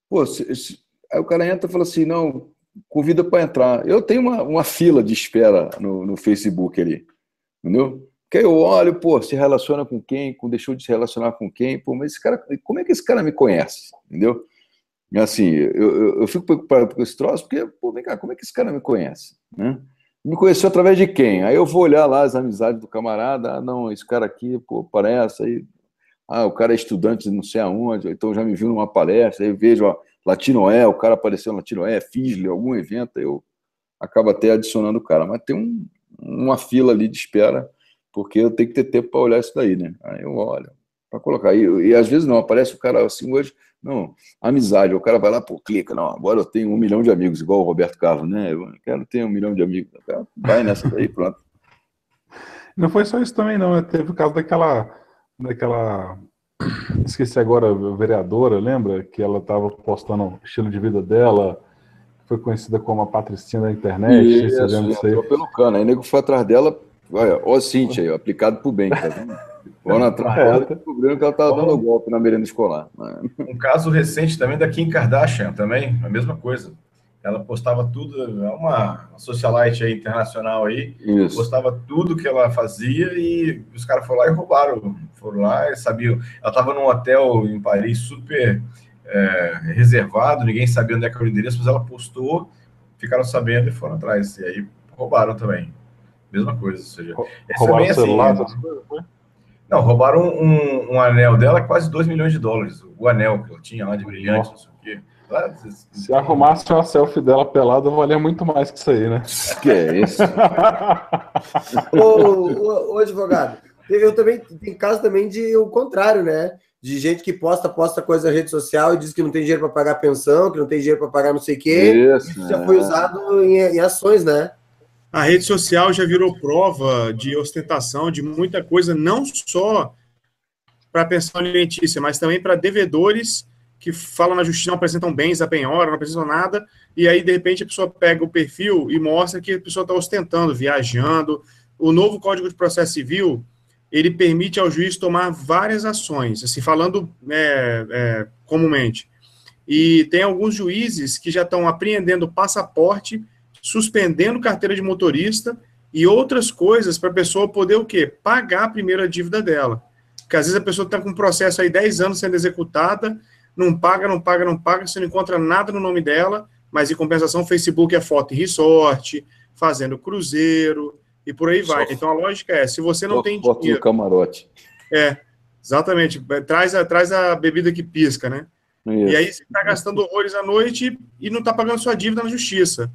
pô, se, se, aí o cara entra e fala assim, não, convida para entrar. Eu tenho uma, uma fila de espera no, no Facebook ali, entendeu? Que eu olho, pô, se relaciona com quem, com, deixou de se relacionar com quem, pô, mas esse cara, como é que esse cara me conhece, entendeu? Assim, eu, eu, eu fico preocupado com esse troço, porque, pô, vem cá, como é que esse cara me conhece, né? Me conheceu através de quem? Aí eu vou olhar lá as amizades do camarada, ah, não, esse cara aqui, pô, parece, aí ah, o cara é estudante não sei aonde, então já me viu numa palestra, aí vejo, ó, Latinoé, o cara apareceu no Latinoé, Fisle, algum evento, eu acabo até adicionando o cara, mas tem um, uma fila ali de espera, porque eu tenho que ter tempo para olhar isso daí, né? Aí eu olho, para colocar. E, e às vezes não, aparece o cara assim hoje, não, amizade, o cara vai lá, pô, clica, não, agora eu tenho um milhão de amigos, igual o Roberto Carlos, né? Eu quero ter um milhão de amigos. Vai nessa daí, pronto. Não foi só isso também, não. Teve o caso daquela daquela. Esqueci agora, vereadora, lembra? Que ela estava postando o estilo de vida dela, foi conhecida como a Patricinha da internet. Isso, você lembra disso aí? pelo cano. Aí nego foi atrás dela, olha, ó, Cintia aí, aplicado pro bem, tá vendo? Dela e descobriram que ela estava dando golpe na merenda escolar. Um caso recente também da Kim Kardashian, também, a mesma coisa. Ela postava tudo, é uma, uma socialite aí, internacional aí, Isso. postava tudo que ela fazia e os caras foram lá e roubaram. Foram lá e sabiam. Ela estava num hotel em Paris super é, reservado, ninguém sabia onde é que era o endereço, mas ela postou, ficaram sabendo e foram atrás. E aí roubaram também. Mesma coisa. Ou seja, roubaram é o celular, assim, né? Não, roubaram um, um, anel dela, quase 2 milhões de dólares. O anel que ela tinha lá de brilhante, não sei o quê. Se arrumasse uma selfie dela pelada, valia muito mais que isso aí, né? Que é isso? ô, ô, ô, advogado, eu também tem caso também de o contrário, né? De gente que posta, posta coisa na rede social e diz que não tem dinheiro para pagar pensão, que não tem dinheiro para pagar não sei o quê. Isso, isso já foi é. usado em, em ações, né? A rede social já virou prova de ostentação de muita coisa, não só para pensão alimentícia, mas também para devedores que falam na justiça, não apresentam bens a penhora, não apresentam nada, e aí, de repente, a pessoa pega o perfil e mostra que a pessoa está ostentando, viajando. O novo Código de Processo Civil, ele permite ao juiz tomar várias ações, assim, falando é, é, comumente. E tem alguns juízes que já estão apreendendo passaporte, suspendendo carteira de motorista e outras coisas para a pessoa poder o quê? Pagar a primeira dívida dela. Porque às vezes a pessoa está com um processo aí 10 anos sendo executada, não paga, não paga, não paga, você não encontra nada no nome dela, mas em compensação o Facebook é foto em resort, fazendo cruzeiro e por aí vai. Só então a lógica é, se você não tem foto dinheiro... no camarote. É, exatamente. Traz a, traz a bebida que pisca, né? Isso. E aí você está gastando horrores à noite e não está pagando sua dívida na justiça.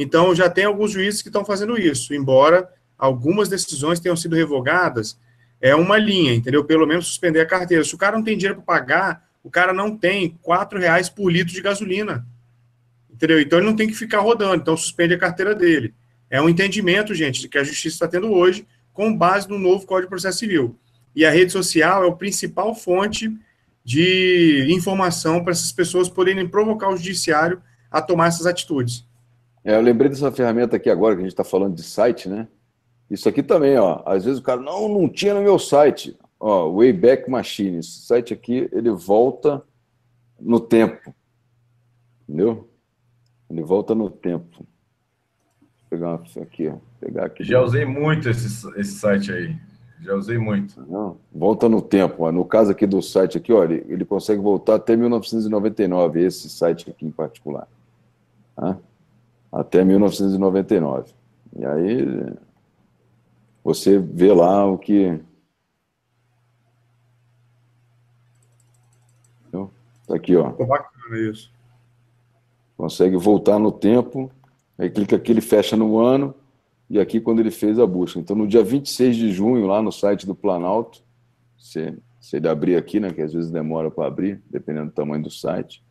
Então já tem alguns juízes que estão fazendo isso, embora algumas decisões tenham sido revogadas, é uma linha, entendeu? Pelo menos suspender a carteira. Se o cara não tem dinheiro para pagar, o cara não tem quatro reais por litro de gasolina. Entendeu? Então ele não tem que ficar rodando, então suspende a carteira dele. É um entendimento, gente, que a justiça está tendo hoje, com base no novo Código de Processo Civil. E a rede social é a principal fonte de informação para essas pessoas poderem provocar o judiciário a tomar essas atitudes. É, eu lembrei dessa ferramenta aqui agora, que a gente está falando de site, né? Isso aqui também, ó. Às vezes o cara, não, não tinha no meu site. Ó, Wayback Machine. Esse site aqui, ele volta no tempo. Entendeu? Ele volta no tempo. Vou pegar uma, aqui, ó. Pegar aqui. Já usei muito esse, esse site aí. Já usei muito. Não, volta no tempo. Ó. No caso aqui do site aqui, ó, ele, ele consegue voltar até 1999, esse site aqui em particular. Tá? Até 1999. E aí você vê lá o que. Tá aqui, ó. bacana isso. Consegue voltar no tempo, aí clica aqui, ele fecha no ano, e aqui quando ele fez a busca. Então, no dia 26 de junho, lá no site do Planalto, se, se ele abrir aqui, né, que às vezes demora para abrir, dependendo do tamanho do site.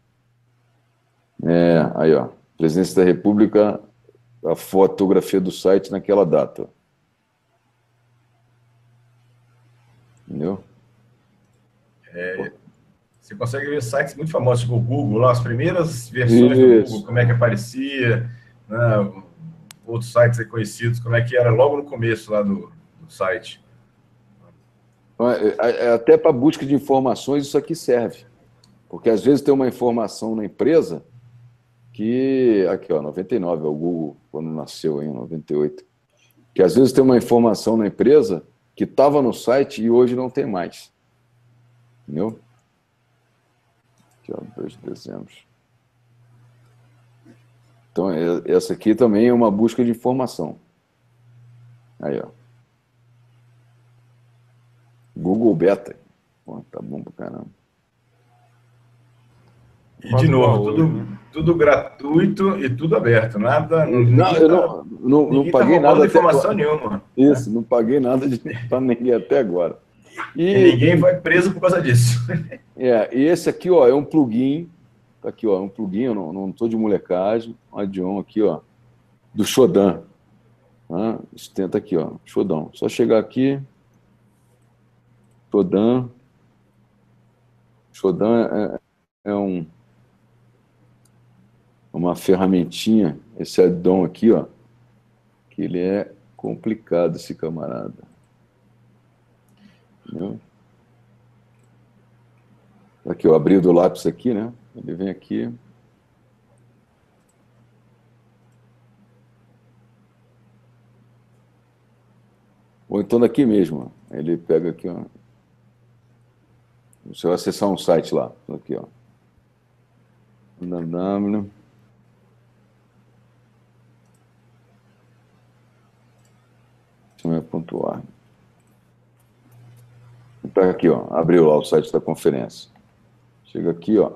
É, aí, ó, Presidência da República, a fotografia do site naquela data. Entendeu? É, você consegue ver sites muito famosos, tipo o Google, lá, as primeiras versões Isso. do Google, como é que aparecia, né, outros sites conhecidos, como é que era logo no começo lá do, do site. É, é, até para busca de informações isso aqui serve. Porque às vezes tem uma informação na empresa que. Aqui, ó, 99 é o Google, quando nasceu em 98. Que às vezes tem uma informação na empresa que estava no site e hoje não tem mais. Entendeu? Aqui, ó, 2 de dezembro. Então, é, essa aqui também é uma busca de informação. Aí, ó. Google Beta. Pô, tá bom pra caramba. E de novo, tudo, tudo gratuito e tudo aberto, nada. Não, eu não, não, não paguei tá nada. informação nenhuma. Isso, não paguei nada para ninguém até agora. E, e, ninguém vai preso por causa disso. É, e esse aqui, ó, é um plugin. Tá aqui, ó, é um plugin, eu não, não tô de molecagem. Um add-on aqui, ó, do Shodan. Ah, tenta aqui, ó, Shodan. Só chegar aqui. Shodan. Shodan é, é um uma ferramentinha, esse addon aqui, ó, que ele é complicado, esse camarada. Entendeu? Aqui, eu abri do lápis aqui, né? Ele vem aqui. Ou então daqui mesmo. Ele pega aqui, ó. Você vai acessar um site lá. Aqui, ó. www não é pontuar. Então, aqui, ó, abriu lá o site da conferência. Chega aqui, ó.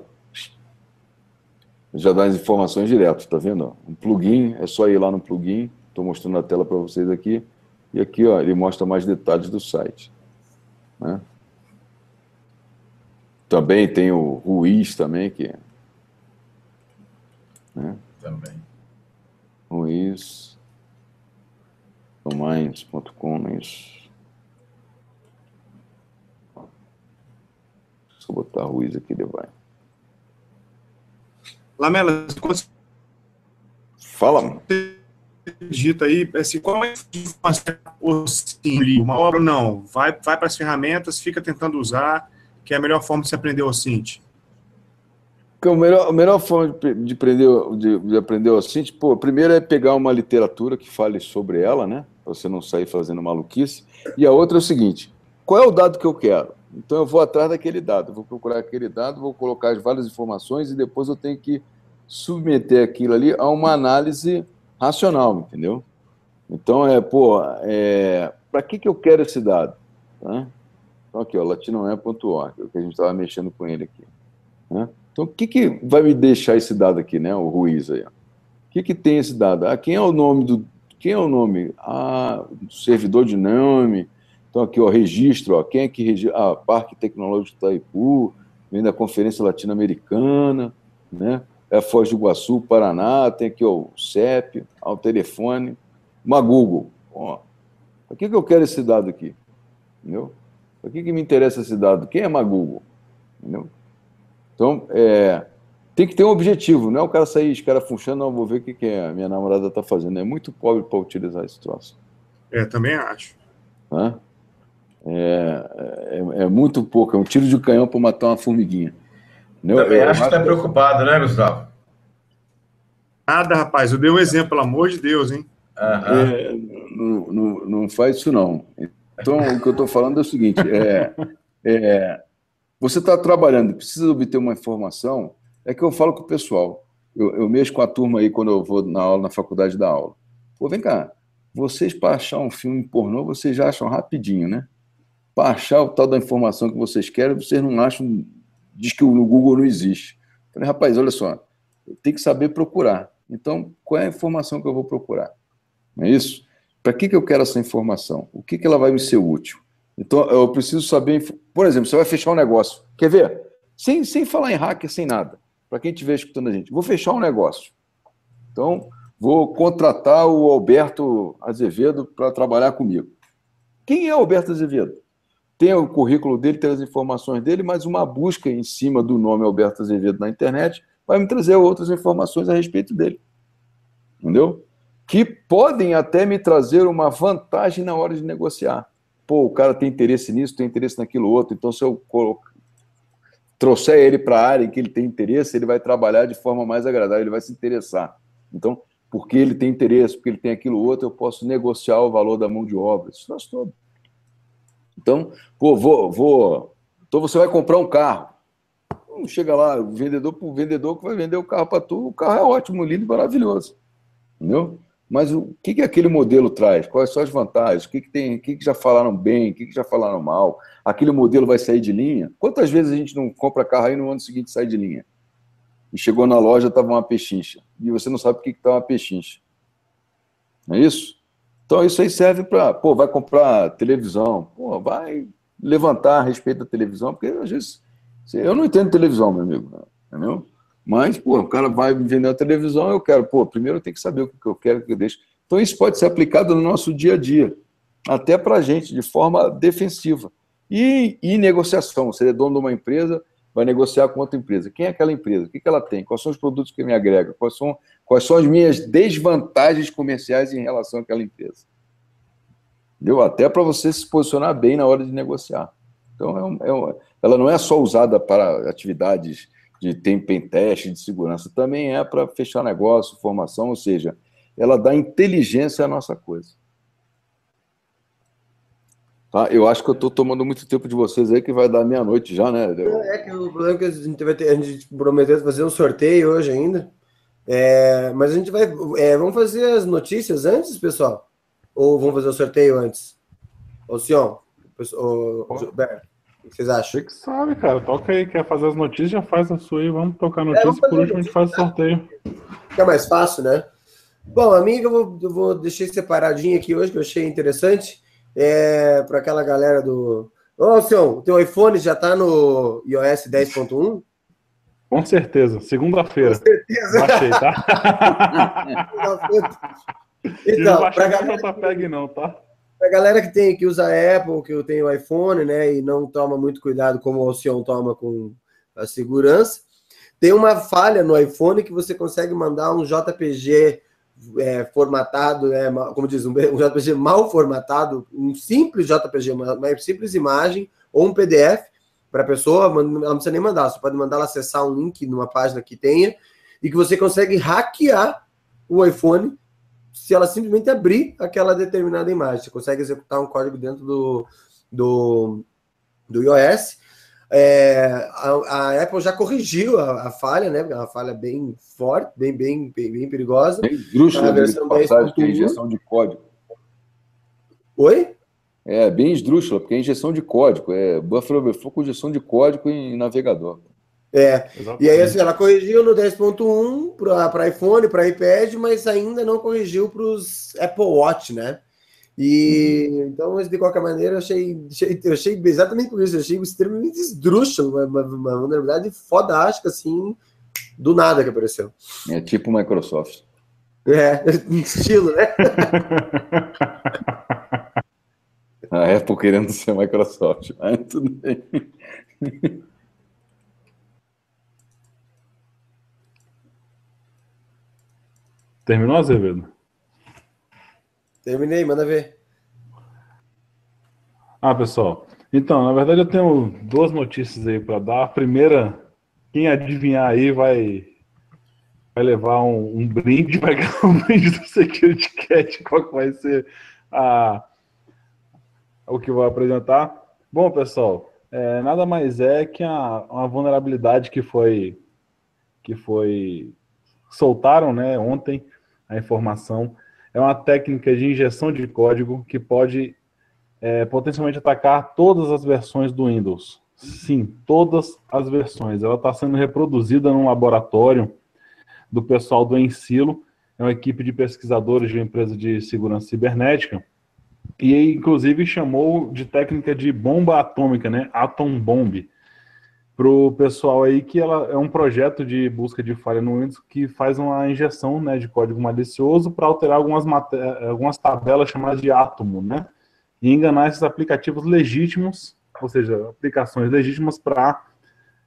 Já dá as informações direto, tá vendo? Um plugin, é só ir lá no plugin. Estou mostrando a tela para vocês aqui. E aqui, ó, ele mostra mais detalhes do site. Né? Também tem o Ruiz também, que. Né? Também. Ruiz. Minds.com, é isso. Se eu botar Ruiz aqui, ele vai. Lamela, Fala. Digita aí, assim, qual é a uma obra não? Vai, vai para as ferramentas, fica tentando usar, que é a melhor forma de se aprender o Cint. A melhor, a melhor forma de, de, aprender, de, de aprender o Cint, pô, primeiro é pegar uma literatura que fale sobre ela, né? Para você não sair fazendo maluquice. E a outra é o seguinte: qual é o dado que eu quero? Então eu vou atrás daquele dado, vou procurar aquele dado, vou colocar as várias informações e depois eu tenho que submeter aquilo ali a uma análise racional, entendeu? Então é, pô, é, para que, que eu quero esse dado? Então aqui, ó, é o que a gente estava mexendo com ele aqui. Né? Então o que, que vai me deixar esse dado aqui, né? O Ruiz aí. Ó. O que, que tem esse dado? Ah, quem é o nome do, quem é o nome? Ah, servidor de nome. Então, aqui, ó, registro, ó, quem é que registra? Ah, Parque Tecnológico Itaipu. vem da Conferência Latino-Americana, né? É Foz do Iguaçu, Paraná, tem aqui ó, o CEP, o telefone, uma Google. Ó, para que, que eu quero esse dado aqui? Entendeu? Para que, que me interessa esse dado? Quem é Google? Entendeu? Então, é, tem que ter um objetivo, não é o cara sair, os caras funcionando, não, vou ver o que, que é, a minha namorada está fazendo. É muito pobre para utilizar esse troço. É, também acho. Hã? É, é, é, muito pouco, é um tiro de canhão para matar uma formiguinha. Entendeu? Também eu acho que está preocupado, né, Gustavo? Nada, rapaz, eu dei um exemplo, pelo amor de Deus, hein? É, não, não, não, faz isso, não. Então, o que eu estou falando é o seguinte: é, é você está trabalhando, precisa obter uma informação, é que eu falo com o pessoal. Eu, eu mexo com a turma aí quando eu vou na aula, na faculdade da aula. Pô, vem cá, vocês para achar um filme pornô, vocês já acham rapidinho, né? Para achar o tal da informação que vocês querem, vocês não acham, diz que no Google não existe. Eu falei, rapaz, olha só, tem que saber procurar. Então, qual é a informação que eu vou procurar? Não é isso? Para que, que eu quero essa informação? O que, que ela vai me ser útil? Então, eu preciso saber. Por exemplo, você vai fechar um negócio. Quer ver? Sem, sem falar em hacker, sem nada. Para quem estiver escutando a gente. Vou fechar um negócio. Então, vou contratar o Alberto Azevedo para trabalhar comigo. Quem é o Alberto Azevedo? Tem o currículo dele, tem as informações dele, mas uma busca em cima do nome Alberto Azevedo na internet vai me trazer outras informações a respeito dele. Entendeu? Que podem até me trazer uma vantagem na hora de negociar. Pô, o cara tem interesse nisso, tem interesse naquilo outro, então se eu trouxer ele para a área em que ele tem interesse, ele vai trabalhar de forma mais agradável, ele vai se interessar. Então, porque ele tem interesse, porque ele tem aquilo outro, eu posso negociar o valor da mão de obra, isso faz todo. Então, pô, vou, vou. Então você vai comprar um carro. Chega lá, o vendedor o vendedor que vai vender o carro para tu, o carro é ótimo, lindo, maravilhoso. Entendeu? Mas o que, que aquele modelo traz? Quais são as vantagens? O que, que tem? O que, que já falaram bem? O que, que já falaram mal? Aquele modelo vai sair de linha? Quantas vezes a gente não compra carro aí no ano seguinte sai de linha? E chegou na loja, estava uma pechincha. E você não sabe o que está uma pechincha. Não é isso? Então isso aí serve para, pô, vai comprar televisão, pô, vai levantar a respeito da televisão, porque às vezes eu não entendo televisão, meu amigo, entendeu? Mas, pô, o cara vai vender a televisão, eu quero, pô, primeiro eu tenho que saber o que eu quero que eu deixe. Então, isso pode ser aplicado no nosso dia a dia, até para a gente, de forma defensiva. E, e negociação, você é dono de uma empresa, vai negociar com outra empresa. Quem é aquela empresa? O que, ela tem? Quais são os produtos que me agrega? Quais são, quais são as minhas desvantagens comerciais em relação àquela empresa? Entendeu? Até para você se posicionar bem na hora de negociar. Então, é um, é um, ela não é só usada para atividades de tem teste de segurança, também é para fechar negócio, formação, ou seja, ela dá inteligência à nossa coisa. Tá? Eu acho que eu estou tomando muito tempo de vocês aí, que vai dar meia-noite já, né? É que o problema é que a gente vai ter, a gente prometeu fazer um sorteio hoje ainda. É, mas a gente vai. É, vamos fazer as notícias antes, pessoal? Ou vamos fazer o sorteio antes? Ô, Sion, o, o, Gilberto. O que vocês acham? Você que sabe, cara. Toca aí, quer fazer as notícias, já faz a sua aí. Vamos tocar a é, notícia, é, por último a gente faz o sorteio. Fica mais fácil, né? Bom, amiga, eu vou, eu vou deixar separadinho aqui hoje, que eu achei interessante. É, para aquela galera do. Ô, Alcion, o teu iPhone já tá no iOS 10.1? Com certeza, segunda-feira. Com certeza. Baixei, tá? então, para galera... não, tá? A galera que tem que usa Apple, que tem o iPhone, né, e não toma muito cuidado como o Alcion toma com a segurança, tem uma falha no iPhone que você consegue mandar um JPG é, formatado, né, como diz, um, um JPG mal formatado, um simples JPG, uma, uma simples imagem ou um PDF para a pessoa, ela não precisa nem mandar, você pode mandar ela acessar um link numa página que tenha e que você consegue hackear o iPhone se ela simplesmente abrir aquela determinada imagem. Você consegue executar um código dentro do, do, do iOS. É, a, a, Apple já corrigiu a, a, falha, né? Uma falha bem forte, bem, bem, bem, bem perigosa. Bem esdrúxula, a versão passagem, que é injeção de código. Oi? É, bem esdrúxula, porque é injeção de código. É Buffalo Overflow com injeção de código em navegador. É. Exatamente. E aí, assim, ela corrigiu no 10.1 para iPhone, para iPad, mas ainda não corrigiu para os Apple Watch, né? E então, mas de qualquer maneira, eu achei, achei, eu achei exatamente por isso, eu achei extremamente esdrúxulo, uma, uma, uma vulnerabilidade fodástica, assim, do nada que apareceu. É tipo Microsoft. É, estilo, né? A Apple querendo ser Microsoft, mas tudo bem. Terminou, Azevedo? Terminei, manda ver. Ah, pessoal. Então, na verdade, eu tenho duas notícias aí para dar. A primeira, quem adivinhar aí vai vai levar um, um brinde, vai ganhar um brinde do Security Cat. Qual que vai ser a, o que vou apresentar? Bom, pessoal, é, nada mais é que a, uma vulnerabilidade que foi que foi soltaram, né, ontem a informação. É uma técnica de injeção de código que pode é, potencialmente atacar todas as versões do Windows. Sim, todas as versões. Ela está sendo reproduzida num laboratório do pessoal do Ensilo, é uma equipe de pesquisadores de uma empresa de segurança cibernética, e inclusive chamou de técnica de bomba atômica, né? Atom Bomb para o pessoal aí que ela é um projeto de busca de falha no Windows que faz uma injeção né, de código malicioso para alterar algumas, algumas tabelas chamadas de átomo, né? E enganar esses aplicativos legítimos, ou seja, aplicações legítimas para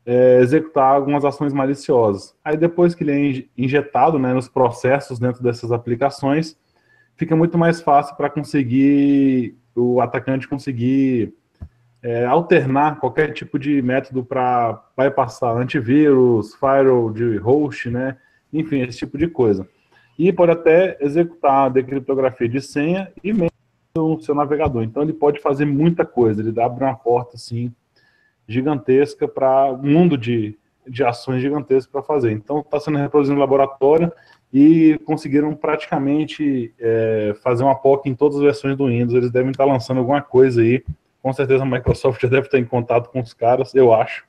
é, executar algumas ações maliciosas. Aí depois que ele é injetado né, nos processos dentro dessas aplicações, fica muito mais fácil para conseguir o atacante conseguir é, alternar qualquer tipo de método para bypassar antivírus, firewall de host, né? Enfim, esse tipo de coisa. E pode até executar decriptografia de senha e mesmo no seu navegador. Então ele pode fazer muita coisa, ele abre uma porta assim gigantesca para um mundo de, de ações gigantescas para fazer. Então está sendo reproduzido no laboratório e conseguiram praticamente é, fazer uma POC em todas as versões do Windows. Eles devem estar lançando alguma coisa aí com certeza a Microsoft já deve estar em contato com os caras, eu acho,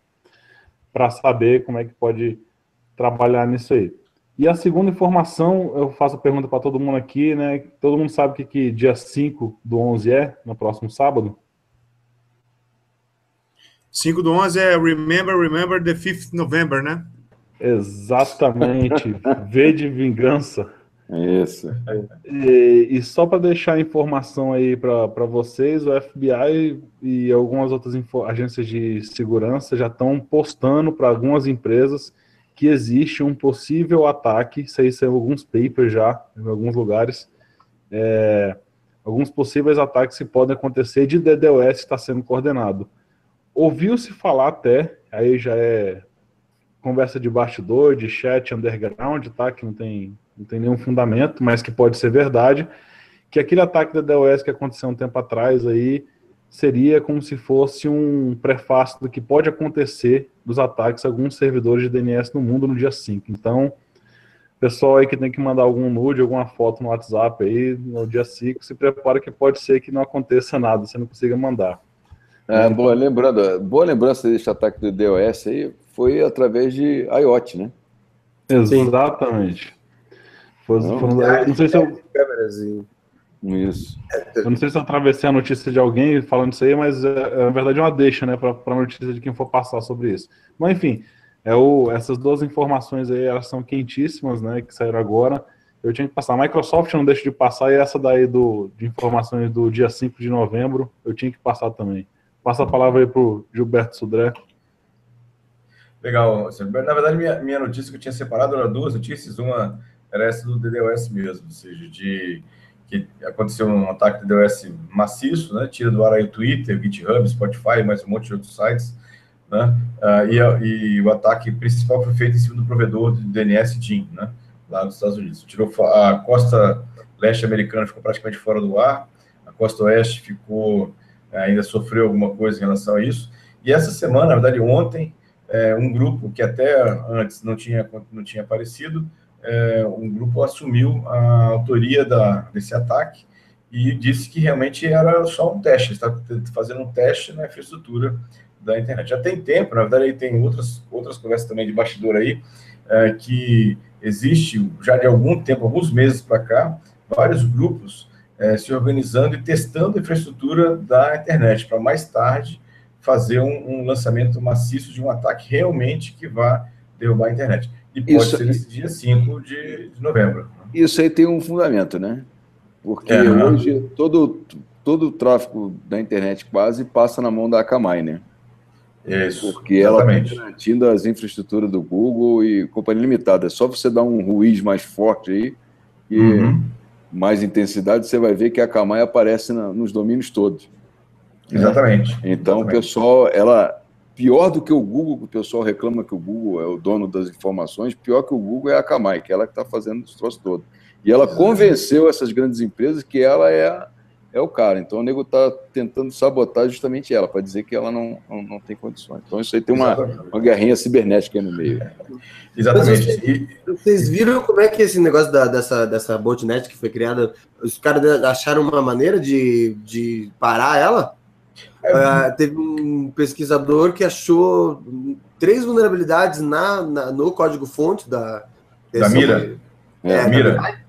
para saber como é que pode trabalhar nisso aí. E a segunda informação, eu faço a pergunta para todo mundo aqui, né? Todo mundo sabe o que, que dia 5 do 11 é, no próximo sábado? 5 do 11 é Remember, Remember the 5th November, né? Exatamente. v de vingança. Isso. E, e só para deixar a informação aí para vocês, o FBI e algumas outras agências de segurança já estão postando para algumas empresas que existe um possível ataque, isso aí são alguns papers já, em alguns lugares, é, alguns possíveis ataques que podem acontecer de DDoS está sendo coordenado. Ouviu-se falar até, aí já é conversa de bastidor, de chat underground, tá? Que não tem não tem nenhum fundamento, mas que pode ser verdade, que aquele ataque da DOS que aconteceu um tempo atrás aí seria como se fosse um prefácio do que pode acontecer dos ataques a alguns servidores de DNS no mundo no dia 5. Então, pessoal aí que tem que mandar algum nude, alguma foto no WhatsApp aí no dia 5, se prepara que pode ser que não aconteça nada, você não consiga mandar. É, boa, lembrando, boa lembrança desse ataque do DOS aí foi através de IoT, né? Exatamente. Foi, não sei se eu. Isso. Eu não sei se eu atravessei a notícia de alguém falando isso aí, mas é, é na verdade é uma deixa, né, para a notícia de quem for passar sobre isso. Mas enfim, é o, essas duas informações aí, elas são quentíssimas, né, que saíram agora. Eu tinha que passar. A Microsoft não deixa de passar, e essa daí do, de informações do dia 5 de novembro, eu tinha que passar também. Passa a palavra aí para o Gilberto Sudré. Legal. Na verdade, minha, minha notícia que eu tinha separado era duas notícias. Uma era essa do DDoS mesmo, ou seja, de que aconteceu um ataque de DDoS maciço, né? Tira do ar aí o Twitter, GitHub, Spotify, mais um monte de outros sites, né? Uh, e, e, o ataque principal foi feito em cima do provedor do DNS DIN, né? Lá nos Estados Unidos. Tirou a costa leste americana ficou praticamente fora do ar, a costa oeste ficou ainda sofreu alguma coisa em relação a isso. E essa semana, na verdade, ontem, é, um grupo que até antes não tinha não tinha aparecido é, um grupo assumiu a autoria da, desse ataque e disse que realmente era só um teste, está fazendo um teste na infraestrutura da internet. Já tem tempo, na verdade, aí tem outras, outras conversas também de bastidor aí, é, que existe já de algum tempo, alguns meses para cá, vários grupos é, se organizando e testando a infraestrutura da internet, para mais tarde fazer um, um, lançamento maciço de um ataque realmente que vá derrubar a internet. E pode Isso, ser nesse dia 5 de, de, novembro. Isso aí tem um fundamento, né? Porque é, hoje todo, todo o tráfego da internet quase passa na mão da Akamai, né? Isso, Porque exatamente. ela está garantindo as infraestruturas do Google e companhia limitada. É só você dar um ruído mais forte aí e uhum. mais intensidade, você vai ver que a Akamai aparece na, nos domínios todos. Exatamente. Né? Então, exatamente. o pessoal, ela pior do que o Google, o pessoal reclama que o Google é o dono das informações, pior que o Google é a Akamai, que é ela que está fazendo os troços todo. E ela convenceu essas grandes empresas que ela é é o cara. Então o nego está tentando sabotar justamente ela, para dizer que ela não, não, não, tem condições. Então isso aí tem uma, uma guerrinha cibernética aí no meio. Exatamente. Vocês, vocês, viram como é que esse negócio da, dessa, dessa botnet que foi criada, os caras acharam uma maneira de, de parar ela? Uh, teve um pesquisador que achou três vulnerabilidades na, na no código-fonte da... Da Mira? É, é Mira.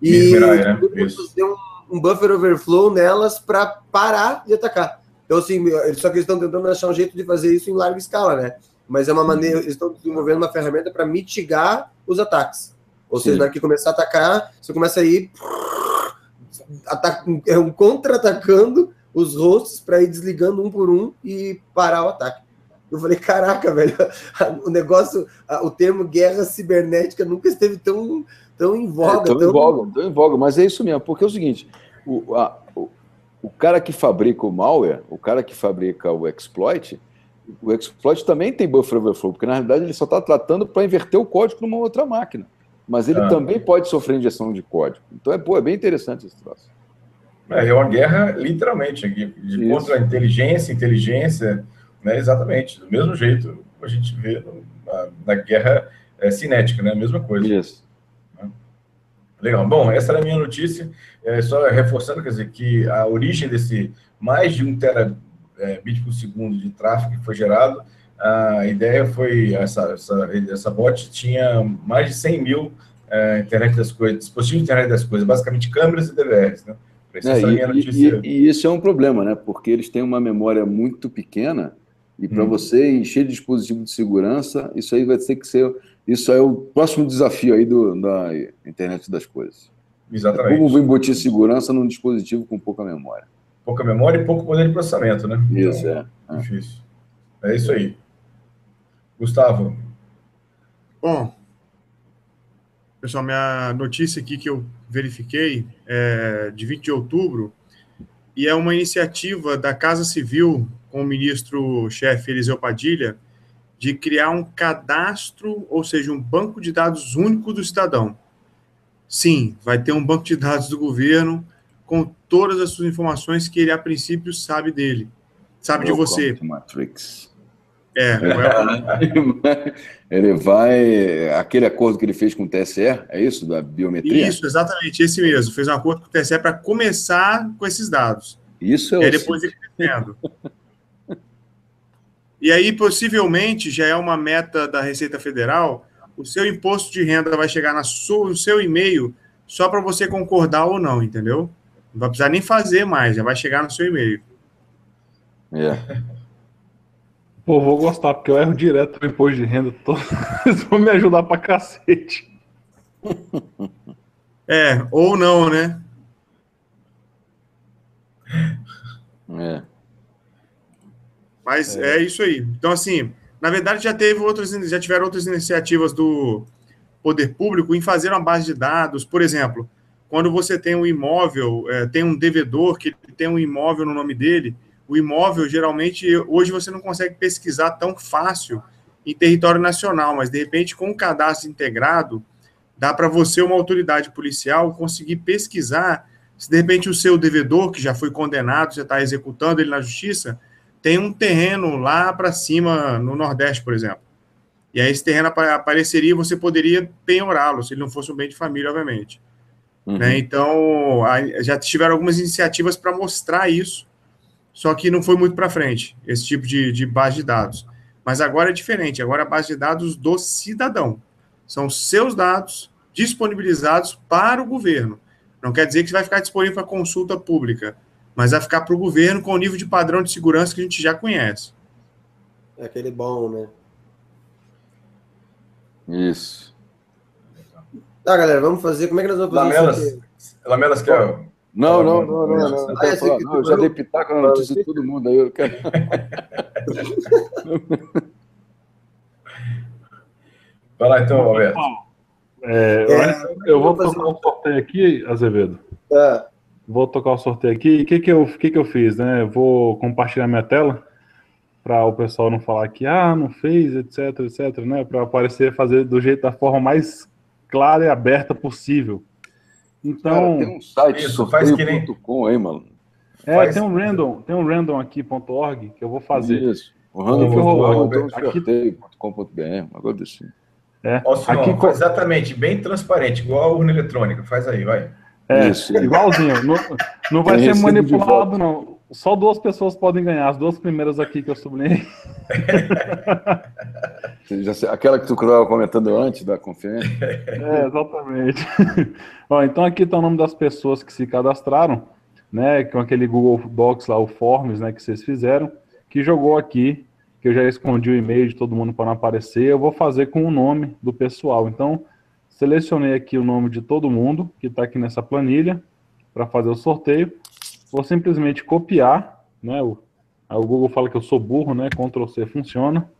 E Mirai, né? um um buffer overflow nelas para parar de atacar. Então, assim, só que eles estão tentando achar um jeito de fazer isso em larga escala, né? Mas é uma maneira, eles estão desenvolvendo uma ferramenta para mitigar os ataques. Ou Sim. seja, na hora que começar a atacar, você começa a ir é um contra-atacando os hosts para ir desligando um por um e parar o ataque. Eu falei, caraca, velho, o negócio, o termo guerra cibernética nunca esteve tão, tão em voga. É, tão, tão... Em voga, tão em voga, mas é isso mesmo, porque é o seguinte, o, a, o, o cara que fabrica o malware, o cara que fabrica o exploit, o exploit também tem buffer overflow, porque na realidade ele só está tratando para inverter o código numa outra máquina. Mas ele ah. também pode sofrer injeção de código. Então é, pô, é bem interessante esse troço. É, é uma guerra, literalmente, de, contra a inteligência, inteligência, né, exatamente, do mesmo jeito a gente vê na, na guerra é, cinética, né, a mesma coisa. Isso. Legal. Bom, essa era a minha notícia. É, só reforçando, quer dizer, que a origem desse mais de um terabit é, por segundo de tráfego que foi gerado, a ideia foi, essa, essa, essa bot tinha mais de 100 mil é, internet das coisas, dispositivos de internet das coisas, basicamente câmeras e DVRs, né? É, e, e, e, isso é um problema, né? Porque eles têm uma memória muito pequena e para hum. você encher de dispositivo de segurança, isso aí vai ter que ser isso é o próximo desafio aí do, da internet das coisas. Exatamente. Como embutir segurança num dispositivo com pouca memória. Pouca memória e pouco poder de processamento, né? Isso, então, é. Difícil. É isso aí. Gustavo. Bom, pessoal, minha notícia aqui que eu verifiquei é de 20 de outubro e é uma iniciativa da Casa Civil com o ministro-chefe Eliseu Padilha, de criar um cadastro, ou seja, um banco de dados único do cidadão. Sim, vai ter um banco de dados do governo com todas as suas informações que ele, a princípio, sabe dele. Sabe de você. Matrix. É, ele vai. Aquele acordo que ele fez com o TSE, é isso? Da biometria? Isso, exatamente, esse mesmo. Fez um acordo com o TSE para começar com esses dados. Isso é o. E depois ele crescendo. E aí, possivelmente, já é uma meta da Receita Federal, o seu imposto de renda vai chegar na sua, no seu e-mail só para você concordar ou não, entendeu? Não vai precisar nem fazer mais, já vai chegar no seu e-mail. É. Pô, vou gostar, porque eu erro direto no imposto de renda. Tô... Eles vão me ajudar pra cacete. É, ou não, né? É. Mas é. é. isso aí. Então, assim, na verdade, já teve outras, já tiveram outras iniciativas do poder público em fazer uma base de dados. Por exemplo, quando você tem um imóvel, é, tem um devedor que tem um imóvel no nome dele, o imóvel geralmente hoje você não consegue pesquisar tão fácil em território nacional, mas de repente com o cadastro integrado dá para você uma autoridade policial conseguir pesquisar se de repente o seu devedor que já foi condenado, você está executando ele na justiça, tem um terreno lá para cima, no Nordeste, por exemplo. E aí esse terreno apareceria, você poderia penhorá-lo, se ele não fosse um bem de família, obviamente. Uhum. Né? Então, já tiveram algumas iniciativas para mostrar isso, só que não foi muito para frente, esse tipo de, de base de dados. Mas agora é diferente, agora é a base de dados do cidadão. São seus dados disponibilizados para o governo. Não quer dizer que vai ficar disponível para consulta pública, mas vai ficar para o governo com o nível de padrão de segurança que a gente já conhece. É aquele bom, né? Isso. Tá, galera, vamos fazer. Como é que nós vamos fazer Lamelas, isso aqui? Lamelas quer. Não, não, não, não, não. Ah, esse aqui Não, eu já dei pitaco na notícia de todo mundo. Aí eu quero... Vai lá então, Alberto. É, É, eu vou tocar o sorteio aqui, Azevedo. Tá. Vou tocar o sorteio aqui. E o que, que, eu, que, que eu fiz, né? Eu vou compartilhar minha tela para o pessoal não falar que ah, não fez, etc, etc, né? Para aparecer, fazer do jeito da forma mais clara e aberta possível. Então, Cara, tem um site Isso, faz que nem- sorteio.com aí, mano. é, faz- tem um random, tem um random aqui.org que eu vou fazer. Isso. O um negócio assim. É, Simão, aqui co- exatamente, bem transparente, igual a urna eletrônica. Faz aí, vai. é Isso. igualzinho. Não, não vai Tem ser manipulado, não. Só duas pessoas podem ganhar. As duas primeiras aqui que eu sublinhei. Aquela que tu estava comentando antes da conferência. É, exatamente. Ó, então aqui está o nome das pessoas que se cadastraram, né, com aquele Google Docs lá, o Forms, né, que vocês fizeram, que jogou aqui, que eu já escondi o e-mail de todo mundo para não aparecer, eu vou fazer com o nome do pessoal. Então, selecionei aqui o nome de todo mundo que está aqui nessa planilha para fazer o sorteio. Vou simplesmente copiar, né, o, o Google fala que eu sou burro, né, Ctrl C funciona.